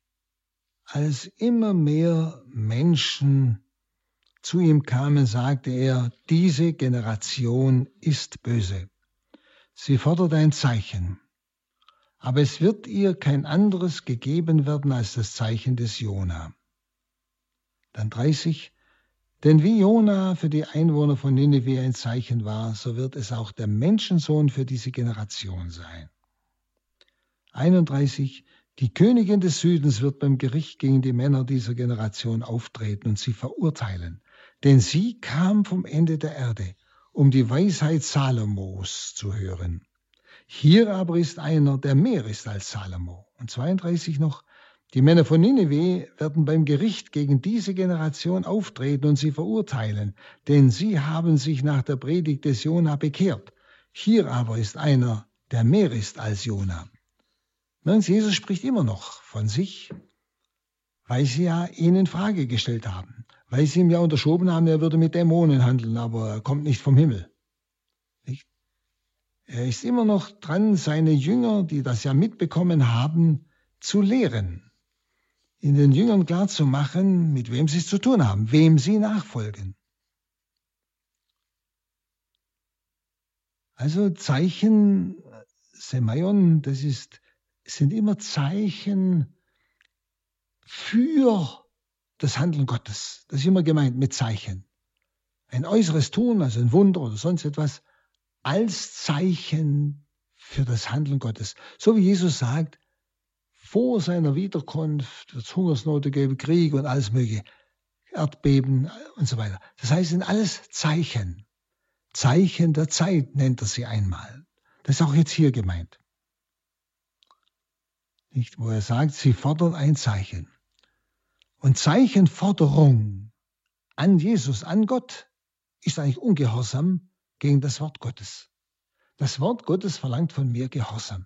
Als immer mehr Menschen zu ihm kamen, sagte er, diese Generation ist böse. Sie fordert ein Zeichen. Aber es wird ihr kein anderes gegeben werden als das Zeichen des Jona. Dann 30. Denn wie Jona für die Einwohner von Nineveh ein Zeichen war, so wird es auch der Menschensohn für diese Generation sein. 31. Die Königin des Südens wird beim Gericht gegen die Männer dieser Generation auftreten und sie verurteilen. Denn sie kam vom Ende der Erde, um die Weisheit Salomos zu hören. Hier aber ist einer, der mehr ist als Salomo. Und 32 noch. Die Männer von Nineveh werden beim Gericht gegen diese Generation auftreten und sie verurteilen, denn sie haben sich nach der Predigt des Jona bekehrt. Hier aber ist einer, der mehr ist als Jona. Nein, Jesus spricht immer noch von sich, weil sie ja ihn in Frage gestellt haben, weil sie ihm ja unterschoben haben, er würde mit Dämonen handeln, aber er kommt nicht vom Himmel. Nicht? Er ist immer noch dran, seine Jünger, die das ja mitbekommen haben, zu lehren, in den Jüngern klarzumachen, mit wem sie es zu tun haben, wem sie nachfolgen. Also Zeichen, Semaion, das ist sind immer Zeichen für das Handeln Gottes. Das ist immer gemeint mit Zeichen. Ein äußeres Tun, also ein Wunder oder sonst etwas, als Zeichen für das Handeln Gottes. So wie Jesus sagt, vor seiner Wiederkunft wird es Hungersnote geben, Krieg und alles mögliche, Erdbeben und so weiter. Das heißt, sind alles Zeichen. Zeichen der Zeit nennt er sie einmal. Das ist auch jetzt hier gemeint. Nicht, wo er sagt, sie fordern ein Zeichen. Und Zeichenforderung an Jesus, an Gott, ist eigentlich ungehorsam gegen das Wort Gottes. Das Wort Gottes verlangt von mir Gehorsam.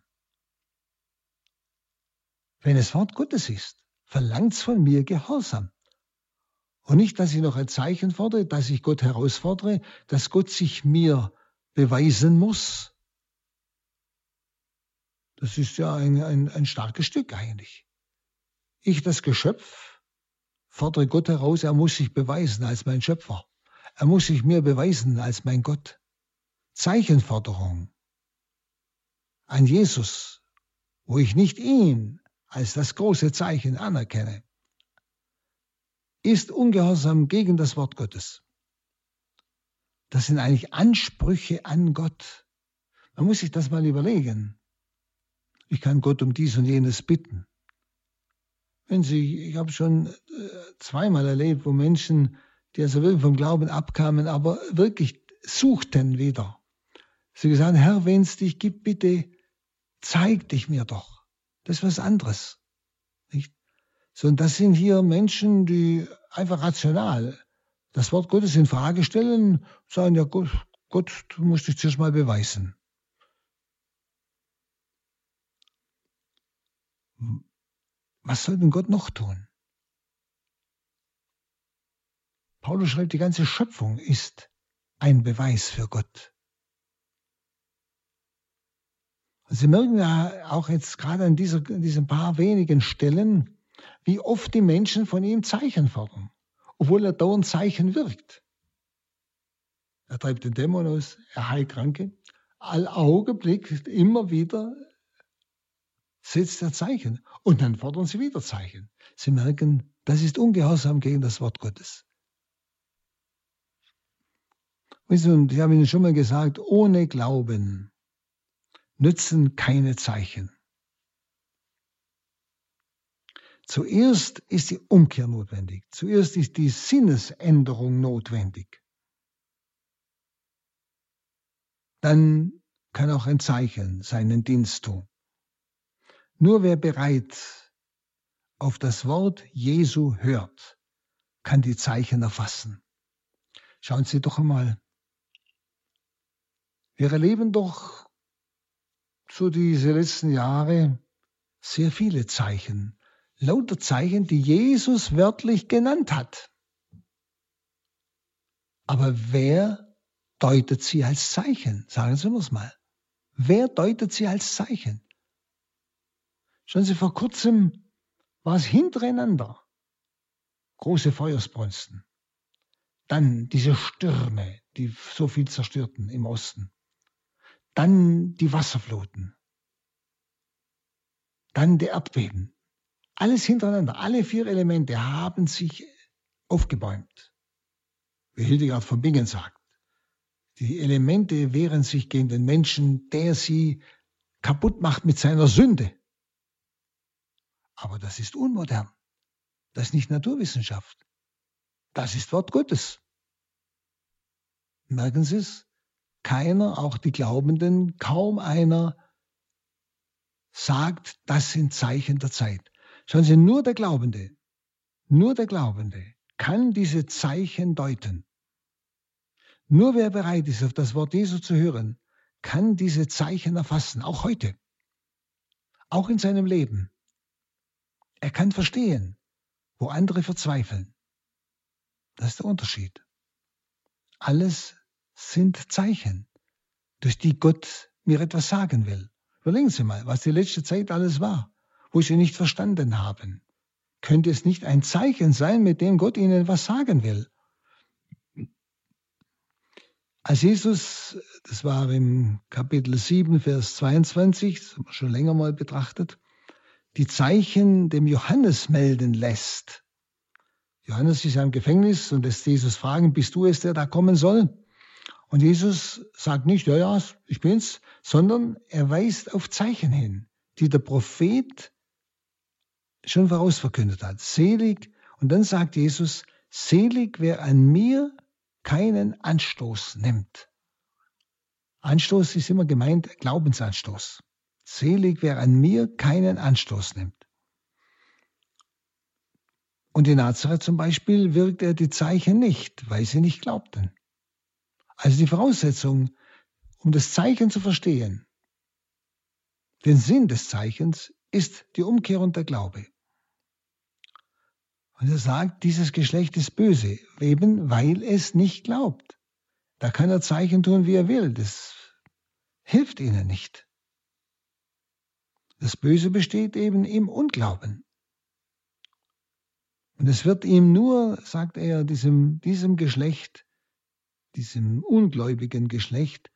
Wenn es Wort Gottes ist, verlangt es von mir Gehorsam. Und nicht, dass ich noch ein Zeichen fordere, dass ich Gott herausfordere, dass Gott sich mir beweisen muss. Das ist ja ein, ein, ein starkes Stück eigentlich. Ich, das Geschöpf, fordere Gott heraus, er muss sich beweisen als mein Schöpfer. Er muss sich mir beweisen als mein Gott. Zeichenforderung an Jesus, wo ich nicht ihn als das große Zeichen anerkenne, ist Ungehorsam gegen das Wort Gottes. Das sind eigentlich Ansprüche an Gott. Man muss sich das mal überlegen. Ich kann Gott um dies und jenes bitten. Wenn Sie, ich habe schon äh, zweimal erlebt, wo Menschen, die also wirklich vom Glauben abkamen, aber wirklich suchten wieder. Sie gesagt, Herr, wenn es dich gibt, bitte zeig dich mir doch. Das ist was anderes. Nicht? So, und das sind hier Menschen, die einfach rational das Wort Gottes in Frage stellen, sagen, ja Gott, Gott, du musst dich zuerst mal beweisen. Was soll denn Gott noch tun? Paulus schreibt, die ganze Schöpfung ist ein Beweis für Gott. Sie merken ja auch jetzt gerade an dieser, diesen paar wenigen Stellen, wie oft die Menschen von ihm Zeichen fordern, obwohl er dauernd Zeichen wirkt. Er treibt den Dämon aus, er heilt Kranke. All Augenblick immer wieder setzt er Zeichen. Und dann fordern sie wieder Zeichen. Sie merken, das ist Ungehorsam gegen das Wort Gottes. Und ich habe Ihnen schon mal gesagt, ohne Glauben nützen keine Zeichen. Zuerst ist die Umkehr notwendig. Zuerst ist die Sinnesänderung notwendig. Dann kann auch ein Zeichen seinen Dienst tun. Nur wer bereit auf das Wort Jesu hört, kann die Zeichen erfassen. Schauen Sie doch einmal. Wir erleben doch so diese letzten Jahre sehr viele Zeichen, lauter Zeichen, die Jesus wörtlich genannt hat. Aber wer deutet sie als Zeichen? Sagen Sie uns mal. Wer deutet sie als Zeichen? Schauen Sie, vor kurzem war es hintereinander. Große Feuersbrunsten. Dann diese Stürme, die so viel zerstörten im Osten. Dann die Wasserfluten. Dann die Erdbeben. Alles hintereinander. Alle vier Elemente haben sich aufgebäumt. Wie Hildegard von Bingen sagt. Die Elemente wehren sich gegen den Menschen, der sie kaputt macht mit seiner Sünde. Aber das ist unmodern. Das ist nicht Naturwissenschaft. Das ist Wort Gottes. Merken Sie es? Keiner, auch die Glaubenden, kaum einer sagt, das sind Zeichen der Zeit. Schauen Sie, nur der Glaubende, nur der Glaubende kann diese Zeichen deuten. Nur wer bereit ist, auf das Wort Jesu zu hören, kann diese Zeichen erfassen, auch heute, auch in seinem Leben. Er kann verstehen, wo andere verzweifeln. Das ist der Unterschied. Alles sind Zeichen, durch die Gott mir etwas sagen will. Überlegen Sie mal, was die letzte Zeit alles war, wo Sie nicht verstanden haben. Könnte es nicht ein Zeichen sein, mit dem Gott Ihnen was sagen will? Als Jesus, das war im Kapitel 7, Vers 22, das haben wir schon länger mal betrachtet, die Zeichen dem Johannes melden lässt. Johannes ist ja im Gefängnis und lässt Jesus fragen, bist du es, der da kommen soll? Und Jesus sagt nicht, ja, ja, ich bin's, sondern er weist auf Zeichen hin, die der Prophet schon vorausverkündet hat. Selig, und dann sagt Jesus, selig, wer an mir keinen Anstoß nimmt. Anstoß ist immer gemeint Glaubensanstoß. Selig, wer an mir keinen Anstoß nimmt. Und in Nazareth zum Beispiel wirkt er die Zeichen nicht, weil sie nicht glaubten. Also die Voraussetzung, um das Zeichen zu verstehen, den Sinn des Zeichens, ist die Umkehr und der Glaube. Und er sagt, dieses Geschlecht ist böse, eben weil es nicht glaubt. Da kann er Zeichen tun, wie er will. Das hilft ihnen nicht. Das Böse besteht eben im Unglauben. Und es wird ihm nur, sagt er, diesem, diesem Geschlecht, diesem ungläubigen Geschlecht,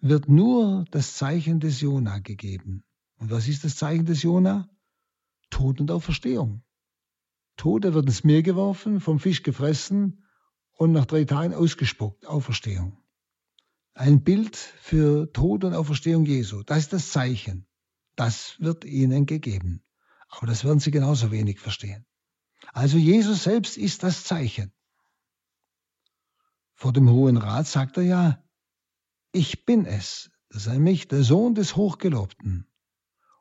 wird nur das Zeichen des Jona gegeben. Und was ist das Zeichen des Jona? Tod und Auferstehung. Tod, er wird ins Meer geworfen, vom Fisch gefressen und nach drei Tagen ausgespuckt. Auferstehung. Ein Bild für Tod und Auferstehung Jesu. Das ist das Zeichen. Das wird ihnen gegeben. Aber das werden sie genauso wenig verstehen. Also Jesus selbst ist das Zeichen. Vor dem Hohen Rat sagt er ja, ich bin es, das sei mich, der Sohn des Hochgelobten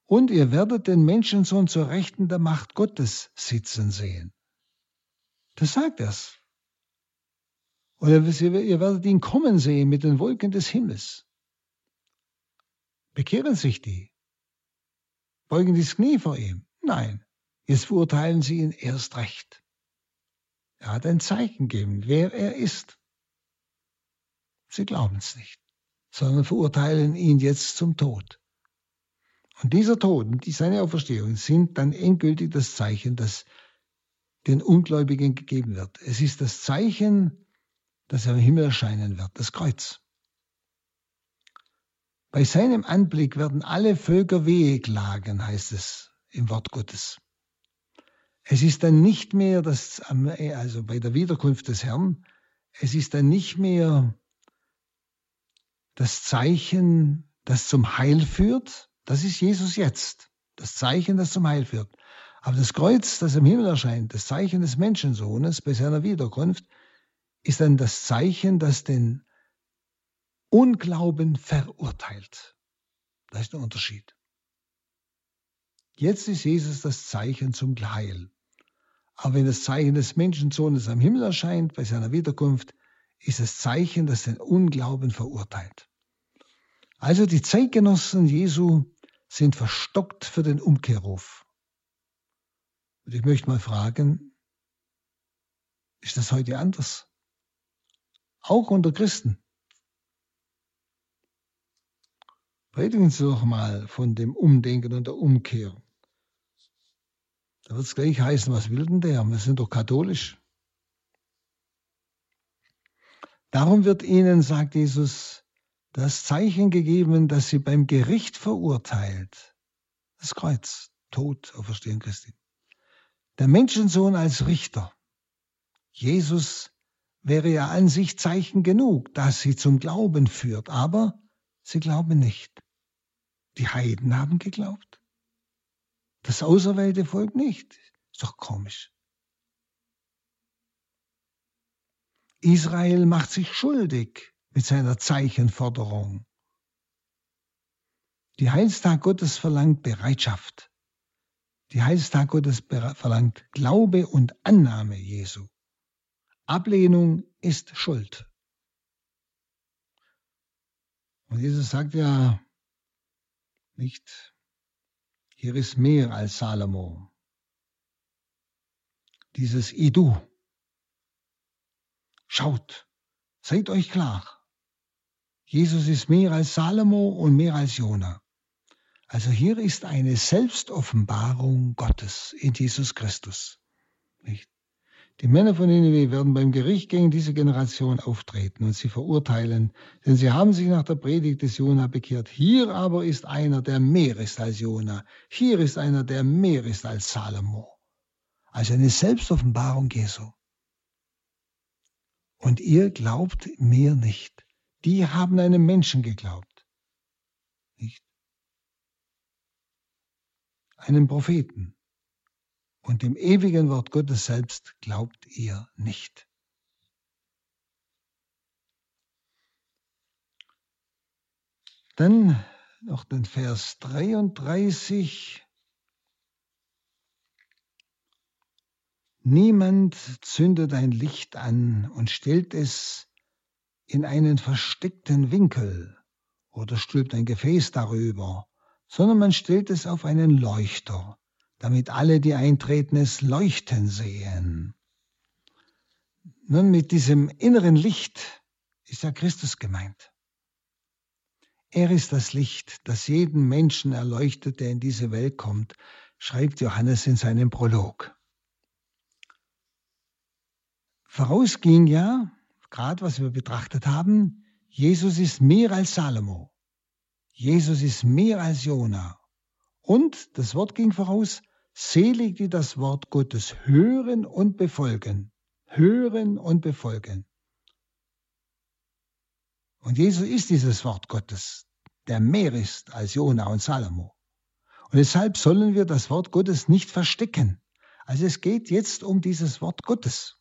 und ihr werdet den Menschensohn zur Rechten der Macht Gottes sitzen sehen. Das sagt er's. Oder ihr werdet ihn kommen sehen mit den Wolken des Himmels. Bekehren sich die? Beugen die Knie vor ihm? Nein, jetzt verurteilen sie ihn erst recht. Er hat ein Zeichen gegeben, wer er ist. Sie glauben es nicht, sondern verurteilen ihn jetzt zum Tod. Und dieser Tod und seine Auferstehung sind dann endgültig das Zeichen, das den Ungläubigen gegeben wird. Es ist das Zeichen, das er im Himmel erscheinen wird, das Kreuz. Bei seinem Anblick werden alle Völker wehklagen, heißt es im Wort Gottes. Es ist dann nicht mehr das, also bei der Wiederkunft des Herrn, es ist dann nicht mehr das Zeichen, das zum Heil führt, das ist Jesus jetzt. Das Zeichen, das zum Heil führt. Aber das Kreuz, das im Himmel erscheint, das Zeichen des Menschensohnes bei seiner Wiederkunft, ist dann das Zeichen, das den Unglauben verurteilt. Das ist der Unterschied. Jetzt ist Jesus das Zeichen zum Heil. Aber wenn das Zeichen des Menschensohnes am Himmel erscheint, bei seiner Wiederkunft, ist das Zeichen, das den Unglauben verurteilt. Also die Zeitgenossen Jesu sind verstockt für den Umkehrruf. Und ich möchte mal fragen, ist das heute anders? Auch unter Christen. Predigen Sie doch mal von dem Umdenken und der Umkehr. Da wird es gleich heißen, was will denn der? Wir sind doch katholisch. Darum wird ihnen, sagt Jesus, das Zeichen gegeben, dass sie beim Gericht verurteilt. Das Kreuz, Tod, Auferstehung Christi. Der Menschensohn als Richter. Jesus wäre ja an sich Zeichen genug, dass sie zum Glauben führt, aber sie glauben nicht. Die Heiden haben geglaubt. Das auserwählte Volk nicht. Ist doch komisch. Israel macht sich schuldig mit seiner Zeichenforderung. Die Heilstag Gottes verlangt Bereitschaft. Die Heilstag Gottes verlangt Glaube und Annahme Jesu. Ablehnung ist Schuld. Und Jesus sagt ja nicht, hier ist mehr als Salomo. Dieses Idu. Schaut, seid euch klar. Jesus ist mehr als Salomo und mehr als Jona. Also hier ist eine Selbstoffenbarung Gottes in Jesus Christus. Nicht? Die Männer von Nineveh werden beim Gericht gegen diese Generation auftreten und sie verurteilen, denn sie haben sich nach der Predigt des Jona bekehrt. Hier aber ist einer, der mehr ist als Jona. Hier ist einer, der mehr ist als Salomo. Also eine Selbstoffenbarung Jesu. Und ihr glaubt mir nicht. Die haben einem Menschen geglaubt. Nicht? Einem Propheten. Und dem ewigen Wort Gottes selbst glaubt ihr nicht. Dann noch den Vers 33. Niemand zündet ein Licht an und stellt es in einen versteckten Winkel oder stülpt ein Gefäß darüber, sondern man stellt es auf einen Leuchter, damit alle, die eintreten, es leuchten sehen. Nun, mit diesem inneren Licht ist ja Christus gemeint. Er ist das Licht, das jeden Menschen erleuchtet, der in diese Welt kommt, schreibt Johannes in seinem Prolog. Voraus ging ja, gerade was wir betrachtet haben, Jesus ist mehr als Salomo. Jesus ist mehr als Jona. Und das Wort ging voraus, selig, die das Wort Gottes hören und befolgen. Hören und befolgen. Und Jesus ist dieses Wort Gottes, der mehr ist als Jona und Salomo. Und deshalb sollen wir das Wort Gottes nicht verstecken. Also es geht jetzt um dieses Wort Gottes.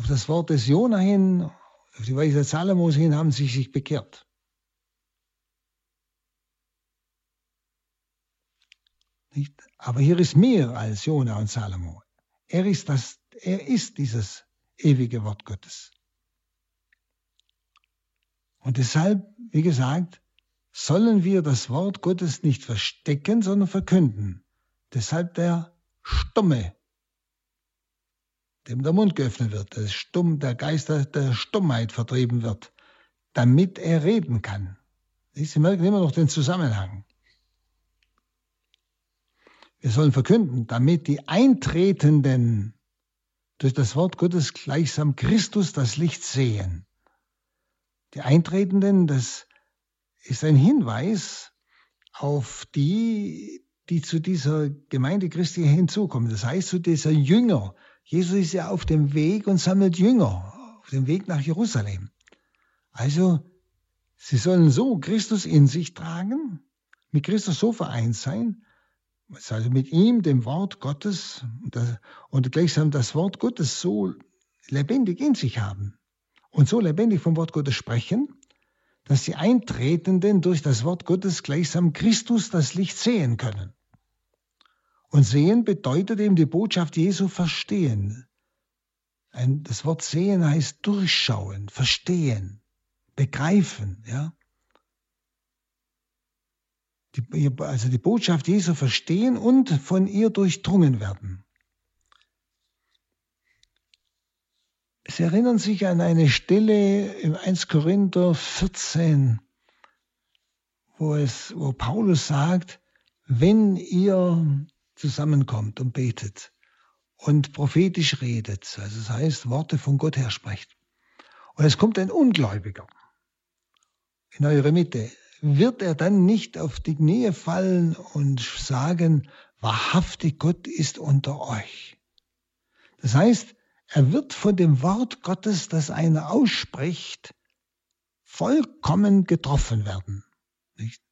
Auf das Wort des Jona hin, auf die Weisheit Salomos hin, haben sie sich bekehrt. Nicht? Aber hier ist mehr als Jona und Salomo. Er ist, das, er ist dieses ewige Wort Gottes. Und deshalb, wie gesagt, sollen wir das Wort Gottes nicht verstecken, sondern verkünden. Deshalb der stumme dem der Mund geöffnet wird, dass stumm, der Geist der Stummheit vertrieben wird, damit er reden kann. Sie merken immer noch den Zusammenhang. Wir sollen verkünden, damit die Eintretenden durch das Wort Gottes gleichsam Christus das Licht sehen. Die Eintretenden, das ist ein Hinweis auf die, die zu dieser Gemeinde Christi hinzukommen. Das heißt, zu dieser Jünger, Jesus ist ja auf dem Weg und sammelt Jünger, auf dem Weg nach Jerusalem. Also, sie sollen so Christus in sich tragen, mit Christus so vereint sein, also mit ihm, dem Wort Gottes, und gleichsam das Wort Gottes so lebendig in sich haben und so lebendig vom Wort Gottes sprechen, dass die Eintretenden durch das Wort Gottes gleichsam Christus das Licht sehen können. Und sehen bedeutet eben die Botschaft Jesu verstehen. Ein, das Wort sehen heißt durchschauen, verstehen, begreifen, ja. Die, also die Botschaft Jesu verstehen und von ihr durchdrungen werden. Sie erinnern sich an eine Stelle im 1 Korinther 14, wo, es, wo Paulus sagt, wenn ihr zusammenkommt und betet und prophetisch redet, also das heißt Worte von Gott her spricht, und es kommt ein Ungläubiger in eure Mitte, wird er dann nicht auf die Knie fallen und sagen, wahrhaftig Gott ist unter euch. Das heißt, er wird von dem Wort Gottes, das einer ausspricht, vollkommen getroffen werden. Nicht?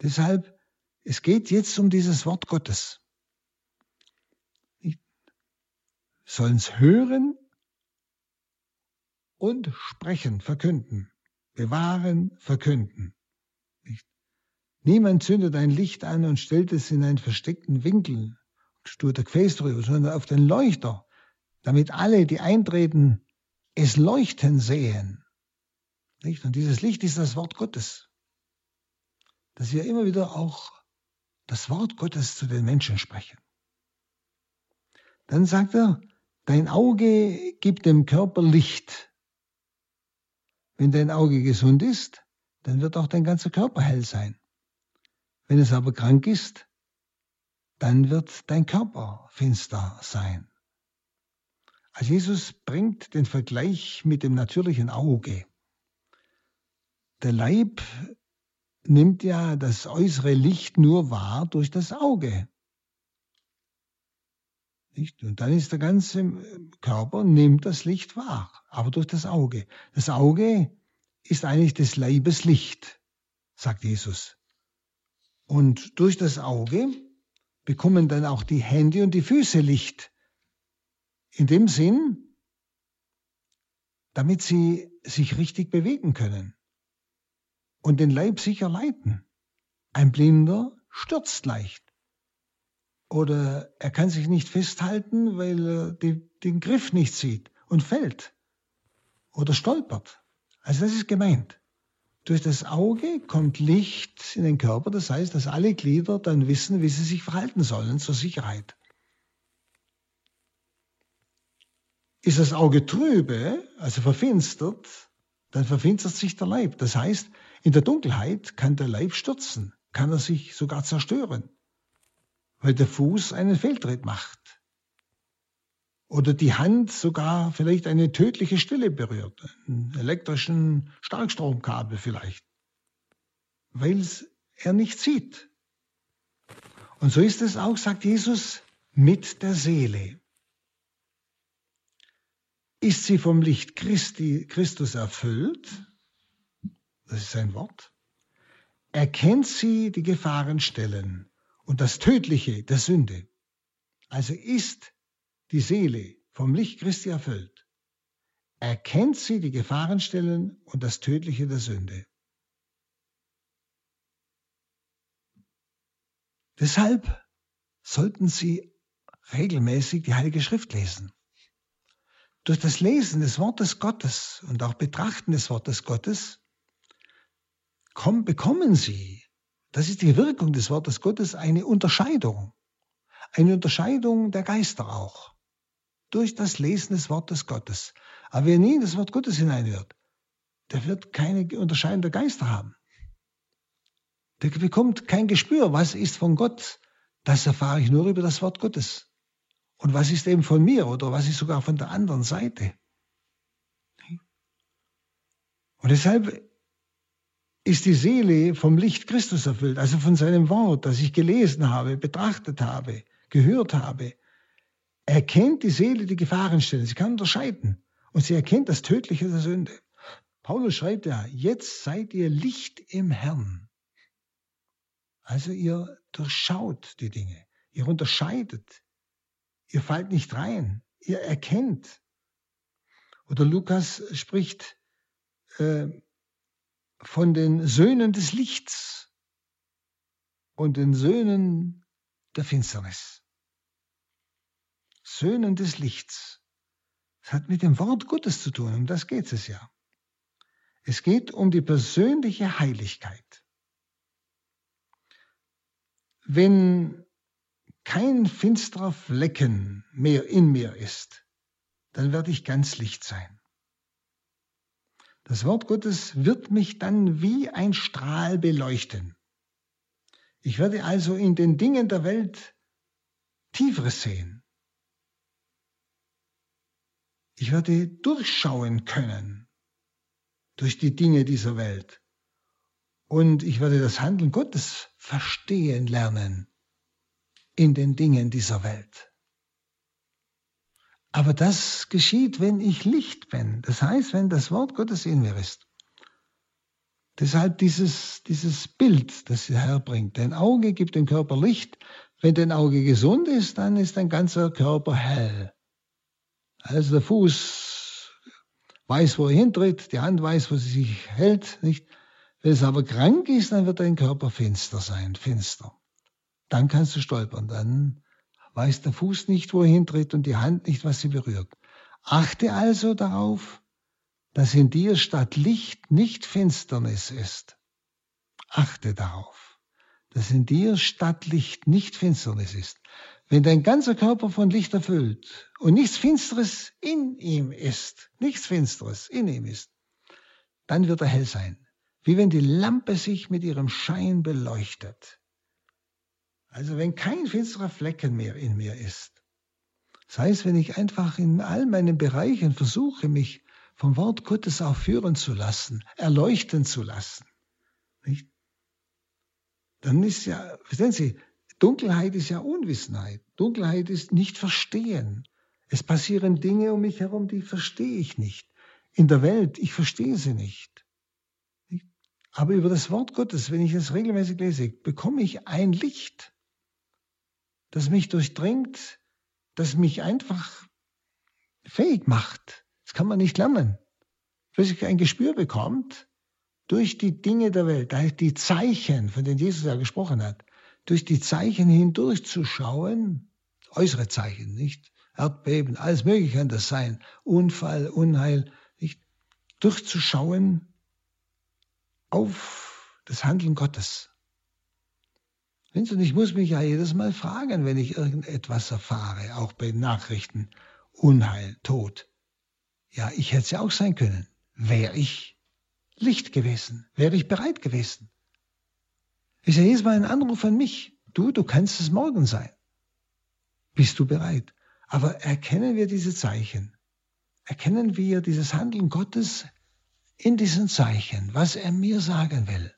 Deshalb, es geht jetzt um dieses Wort Gottes. sollen es hören und sprechen, verkünden, bewahren, verkünden. Nicht? Niemand zündet ein Licht an und stellt es in einen versteckten Winkel, sturt der Gefäß drüber, sondern auf den Leuchter, damit alle, die eintreten, es leuchten sehen. Nicht? Und dieses Licht ist das Wort Gottes. Dass wir immer wieder auch das Wort Gottes zu den Menschen sprechen. Dann sagt er, Dein Auge gibt dem Körper Licht. Wenn dein Auge gesund ist, dann wird auch dein ganzer Körper hell sein. Wenn es aber krank ist, dann wird dein Körper finster sein. Also Jesus bringt den Vergleich mit dem natürlichen Auge. Der Leib nimmt ja das äußere Licht nur wahr durch das Auge. Nicht? Und dann ist der ganze Körper, nimmt das Licht wahr, aber durch das Auge. Das Auge ist eigentlich des Leibes Licht, sagt Jesus. Und durch das Auge bekommen dann auch die Hände und die Füße Licht. In dem Sinn, damit sie sich richtig bewegen können und den Leib sicher leiten. Ein Blinder stürzt leicht. Oder er kann sich nicht festhalten, weil er die, den Griff nicht sieht und fällt. Oder stolpert. Also das ist gemeint. Durch das Auge kommt Licht in den Körper, das heißt, dass alle Glieder dann wissen, wie sie sich verhalten sollen zur Sicherheit. Ist das Auge trübe, also verfinstert, dann verfinstert sich der Leib. Das heißt, in der Dunkelheit kann der Leib stürzen, kann er sich sogar zerstören, weil der Fuß einen Fehltritt macht. Oder die Hand sogar vielleicht eine tödliche Stelle berührt, einen elektrischen Starkstromkabel vielleicht, weil er nicht sieht. Und so ist es auch, sagt Jesus, mit der Seele. Ist sie vom Licht Christi, Christus erfüllt, das ist sein Wort, erkennt sie die Gefahrenstellen und das Tödliche der Sünde. Also ist die Seele vom Licht Christi erfüllt, erkennt sie die Gefahrenstellen und das Tödliche der Sünde. Deshalb sollten Sie regelmäßig die Heilige Schrift lesen. Durch das Lesen des Wortes Gottes und auch Betrachten des Wortes Gottes komm, bekommen Sie, das ist die Wirkung des Wortes Gottes, eine Unterscheidung. Eine Unterscheidung der Geister auch. Durch das Lesen des Wortes Gottes. Aber wer nie in das Wort Gottes hineinhört, der wird keine Unterscheidung der Geister haben. Der bekommt kein Gespür, was ist von Gott. Das erfahre ich nur über das Wort Gottes. Und was ist eben von mir oder was ist sogar von der anderen Seite? Und deshalb ist die Seele vom Licht Christus erfüllt, also von seinem Wort, das ich gelesen habe, betrachtet habe, gehört habe. Erkennt die Seele die Gefahrenstellen, sie kann unterscheiden und sie erkennt das Tödliche der Sünde. Paulus schreibt ja, jetzt seid ihr Licht im Herrn. Also ihr durchschaut die Dinge, ihr unterscheidet, Ihr fallt nicht rein. Ihr erkennt. Oder Lukas spricht äh, von den Söhnen des Lichts und den Söhnen der Finsternis. Söhnen des Lichts. Das hat mit dem Wort Gottes zu tun, um das geht es ja. Es geht um die persönliche Heiligkeit. Wenn kein finsterer Flecken mehr in mir ist, dann werde ich ganz Licht sein. Das Wort Gottes wird mich dann wie ein Strahl beleuchten. Ich werde also in den Dingen der Welt Tieferes sehen. Ich werde durchschauen können durch die Dinge dieser Welt. Und ich werde das Handeln Gottes verstehen lernen in den Dingen dieser Welt. Aber das geschieht, wenn ich Licht bin. Das heißt, wenn das Wort Gottes in mir ist. Deshalb dieses, dieses Bild, das der Herr bringt. Dein Auge gibt dem Körper Licht. Wenn dein Auge gesund ist, dann ist dein ganzer Körper hell. Also der Fuß weiß, wo er hintritt, die Hand weiß, wo sie sich hält. Nicht? Wenn es aber krank ist, dann wird dein Körper finster sein, finster dann kannst du stolpern. Dann weiß der Fuß nicht, wo er hintritt und die Hand nicht, was sie berührt. Achte also darauf, dass in dir statt Licht nicht Finsternis ist. Achte darauf, dass in dir statt Licht nicht Finsternis ist. Wenn dein ganzer Körper von Licht erfüllt und nichts Finsteres in ihm ist, nichts Finsteres in ihm ist, dann wird er hell sein, wie wenn die Lampe sich mit ihrem Schein beleuchtet. Also wenn kein finsterer Flecken mehr in mir ist. Das heißt, wenn ich einfach in all meinen Bereichen versuche, mich vom Wort Gottes auch führen zu lassen, erleuchten zu lassen, nicht? dann ist ja, verstehen Sie, Dunkelheit ist ja Unwissenheit. Dunkelheit ist nicht verstehen. Es passieren Dinge um mich herum, die verstehe ich nicht. In der Welt, ich verstehe sie nicht. Aber über das Wort Gottes, wenn ich es regelmäßig lese, bekomme ich ein Licht, das mich durchdringt, das mich einfach fähig macht. Das kann man nicht lernen. Dass ich ein Gespür bekommt durch die Dinge der Welt, die Zeichen, von denen Jesus ja gesprochen hat, durch die Zeichen hindurchzuschauen, äußere Zeichen, nicht? Erdbeben, alles Mögliche kann das sein, Unfall, Unheil, nicht? Durchzuschauen auf das Handeln Gottes. Und ich muss mich ja jedes Mal fragen, wenn ich irgendetwas erfahre, auch bei Nachrichten, Unheil, Tod. Ja, ich hätte es ja auch sein können. Wäre ich Licht gewesen, wäre ich bereit gewesen. Ist ja jedes Mal ein Anruf an mich. Du, du kannst es morgen sein. Bist du bereit? Aber erkennen wir diese Zeichen? Erkennen wir dieses Handeln Gottes in diesen Zeichen, was er mir sagen will?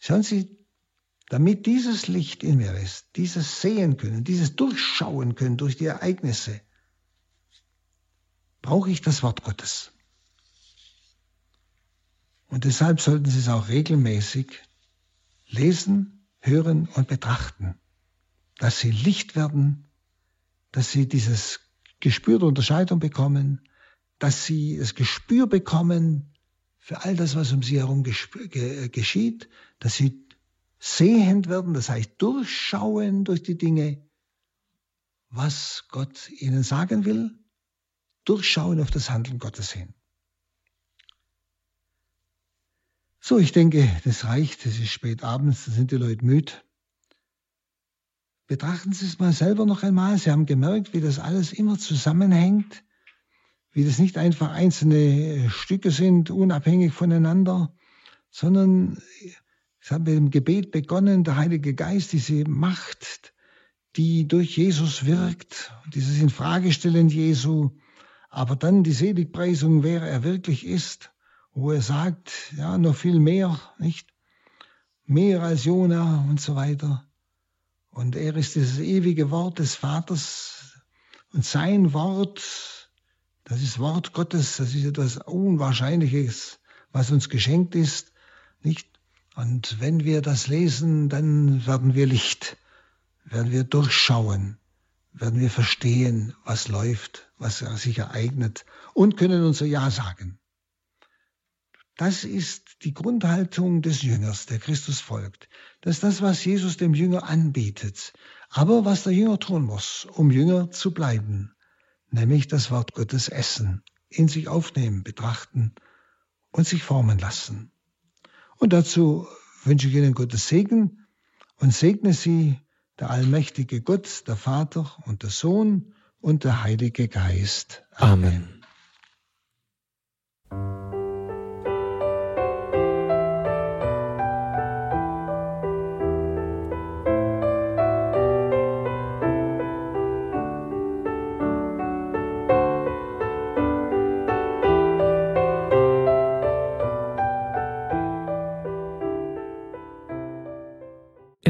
Schauen Sie, damit dieses Licht in mir ist, dieses sehen können, dieses durchschauen können durch die Ereignisse, brauche ich das Wort Gottes. Und deshalb sollten Sie es auch regelmäßig lesen, hören und betrachten, dass Sie Licht werden, dass Sie dieses Gespür der Unterscheidung bekommen, dass Sie das Gespür bekommen für all das, was um Sie herum geschieht, dass Sie sehend werden, das heißt durchschauen durch die Dinge, was Gott ihnen sagen will, durchschauen auf das Handeln Gottes hin. So, ich denke, das reicht, es ist spät abends, da sind die Leute müde. Betrachten Sie es mal selber noch einmal. Sie haben gemerkt, wie das alles immer zusammenhängt, wie das nicht einfach einzelne Stücke sind, unabhängig voneinander, sondern es hat mit dem Gebet begonnen, der Heilige Geist, diese Macht, die durch Jesus wirkt, dieses Infragestellen Jesu, aber dann die Seligpreisung, wer er wirklich ist, wo er sagt, ja, noch viel mehr, nicht? Mehr als Jona und so weiter. Und er ist das ewige Wort des Vaters und sein Wort, das ist Wort Gottes, das ist etwas Unwahrscheinliches, was uns geschenkt ist, nicht? Und wenn wir das lesen, dann werden wir Licht, werden wir durchschauen, werden wir verstehen, was läuft, was sich ereignet und können unser Ja sagen. Das ist die Grundhaltung des Jüngers, der Christus folgt. Das ist das, was Jesus dem Jünger anbietet. Aber was der Jünger tun muss, um Jünger zu bleiben, nämlich das Wort Gottes essen, in sich aufnehmen, betrachten und sich formen lassen. Und dazu wünsche ich Ihnen Gottes Segen und segne Sie der allmächtige Gott, der Vater und der Sohn und der Heilige Geist. Amen.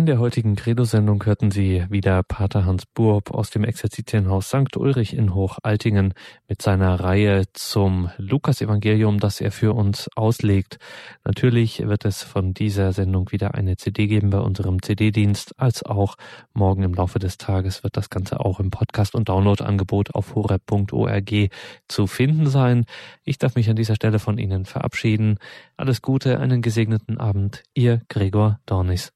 In der heutigen Credo-Sendung hörten Sie wieder Pater Hans Burb aus dem Exerzitienhaus St. Ulrich in Hochaltingen mit seiner Reihe zum Lukas-Evangelium, das er für uns auslegt. Natürlich wird es von dieser Sendung wieder eine CD geben bei unserem CD-Dienst, als auch morgen im Laufe des Tages wird das Ganze auch im Podcast- und Download-Angebot auf horeb.org zu finden sein. Ich darf mich an dieser Stelle von Ihnen verabschieden. Alles Gute, einen gesegneten Abend. Ihr Gregor Dornis.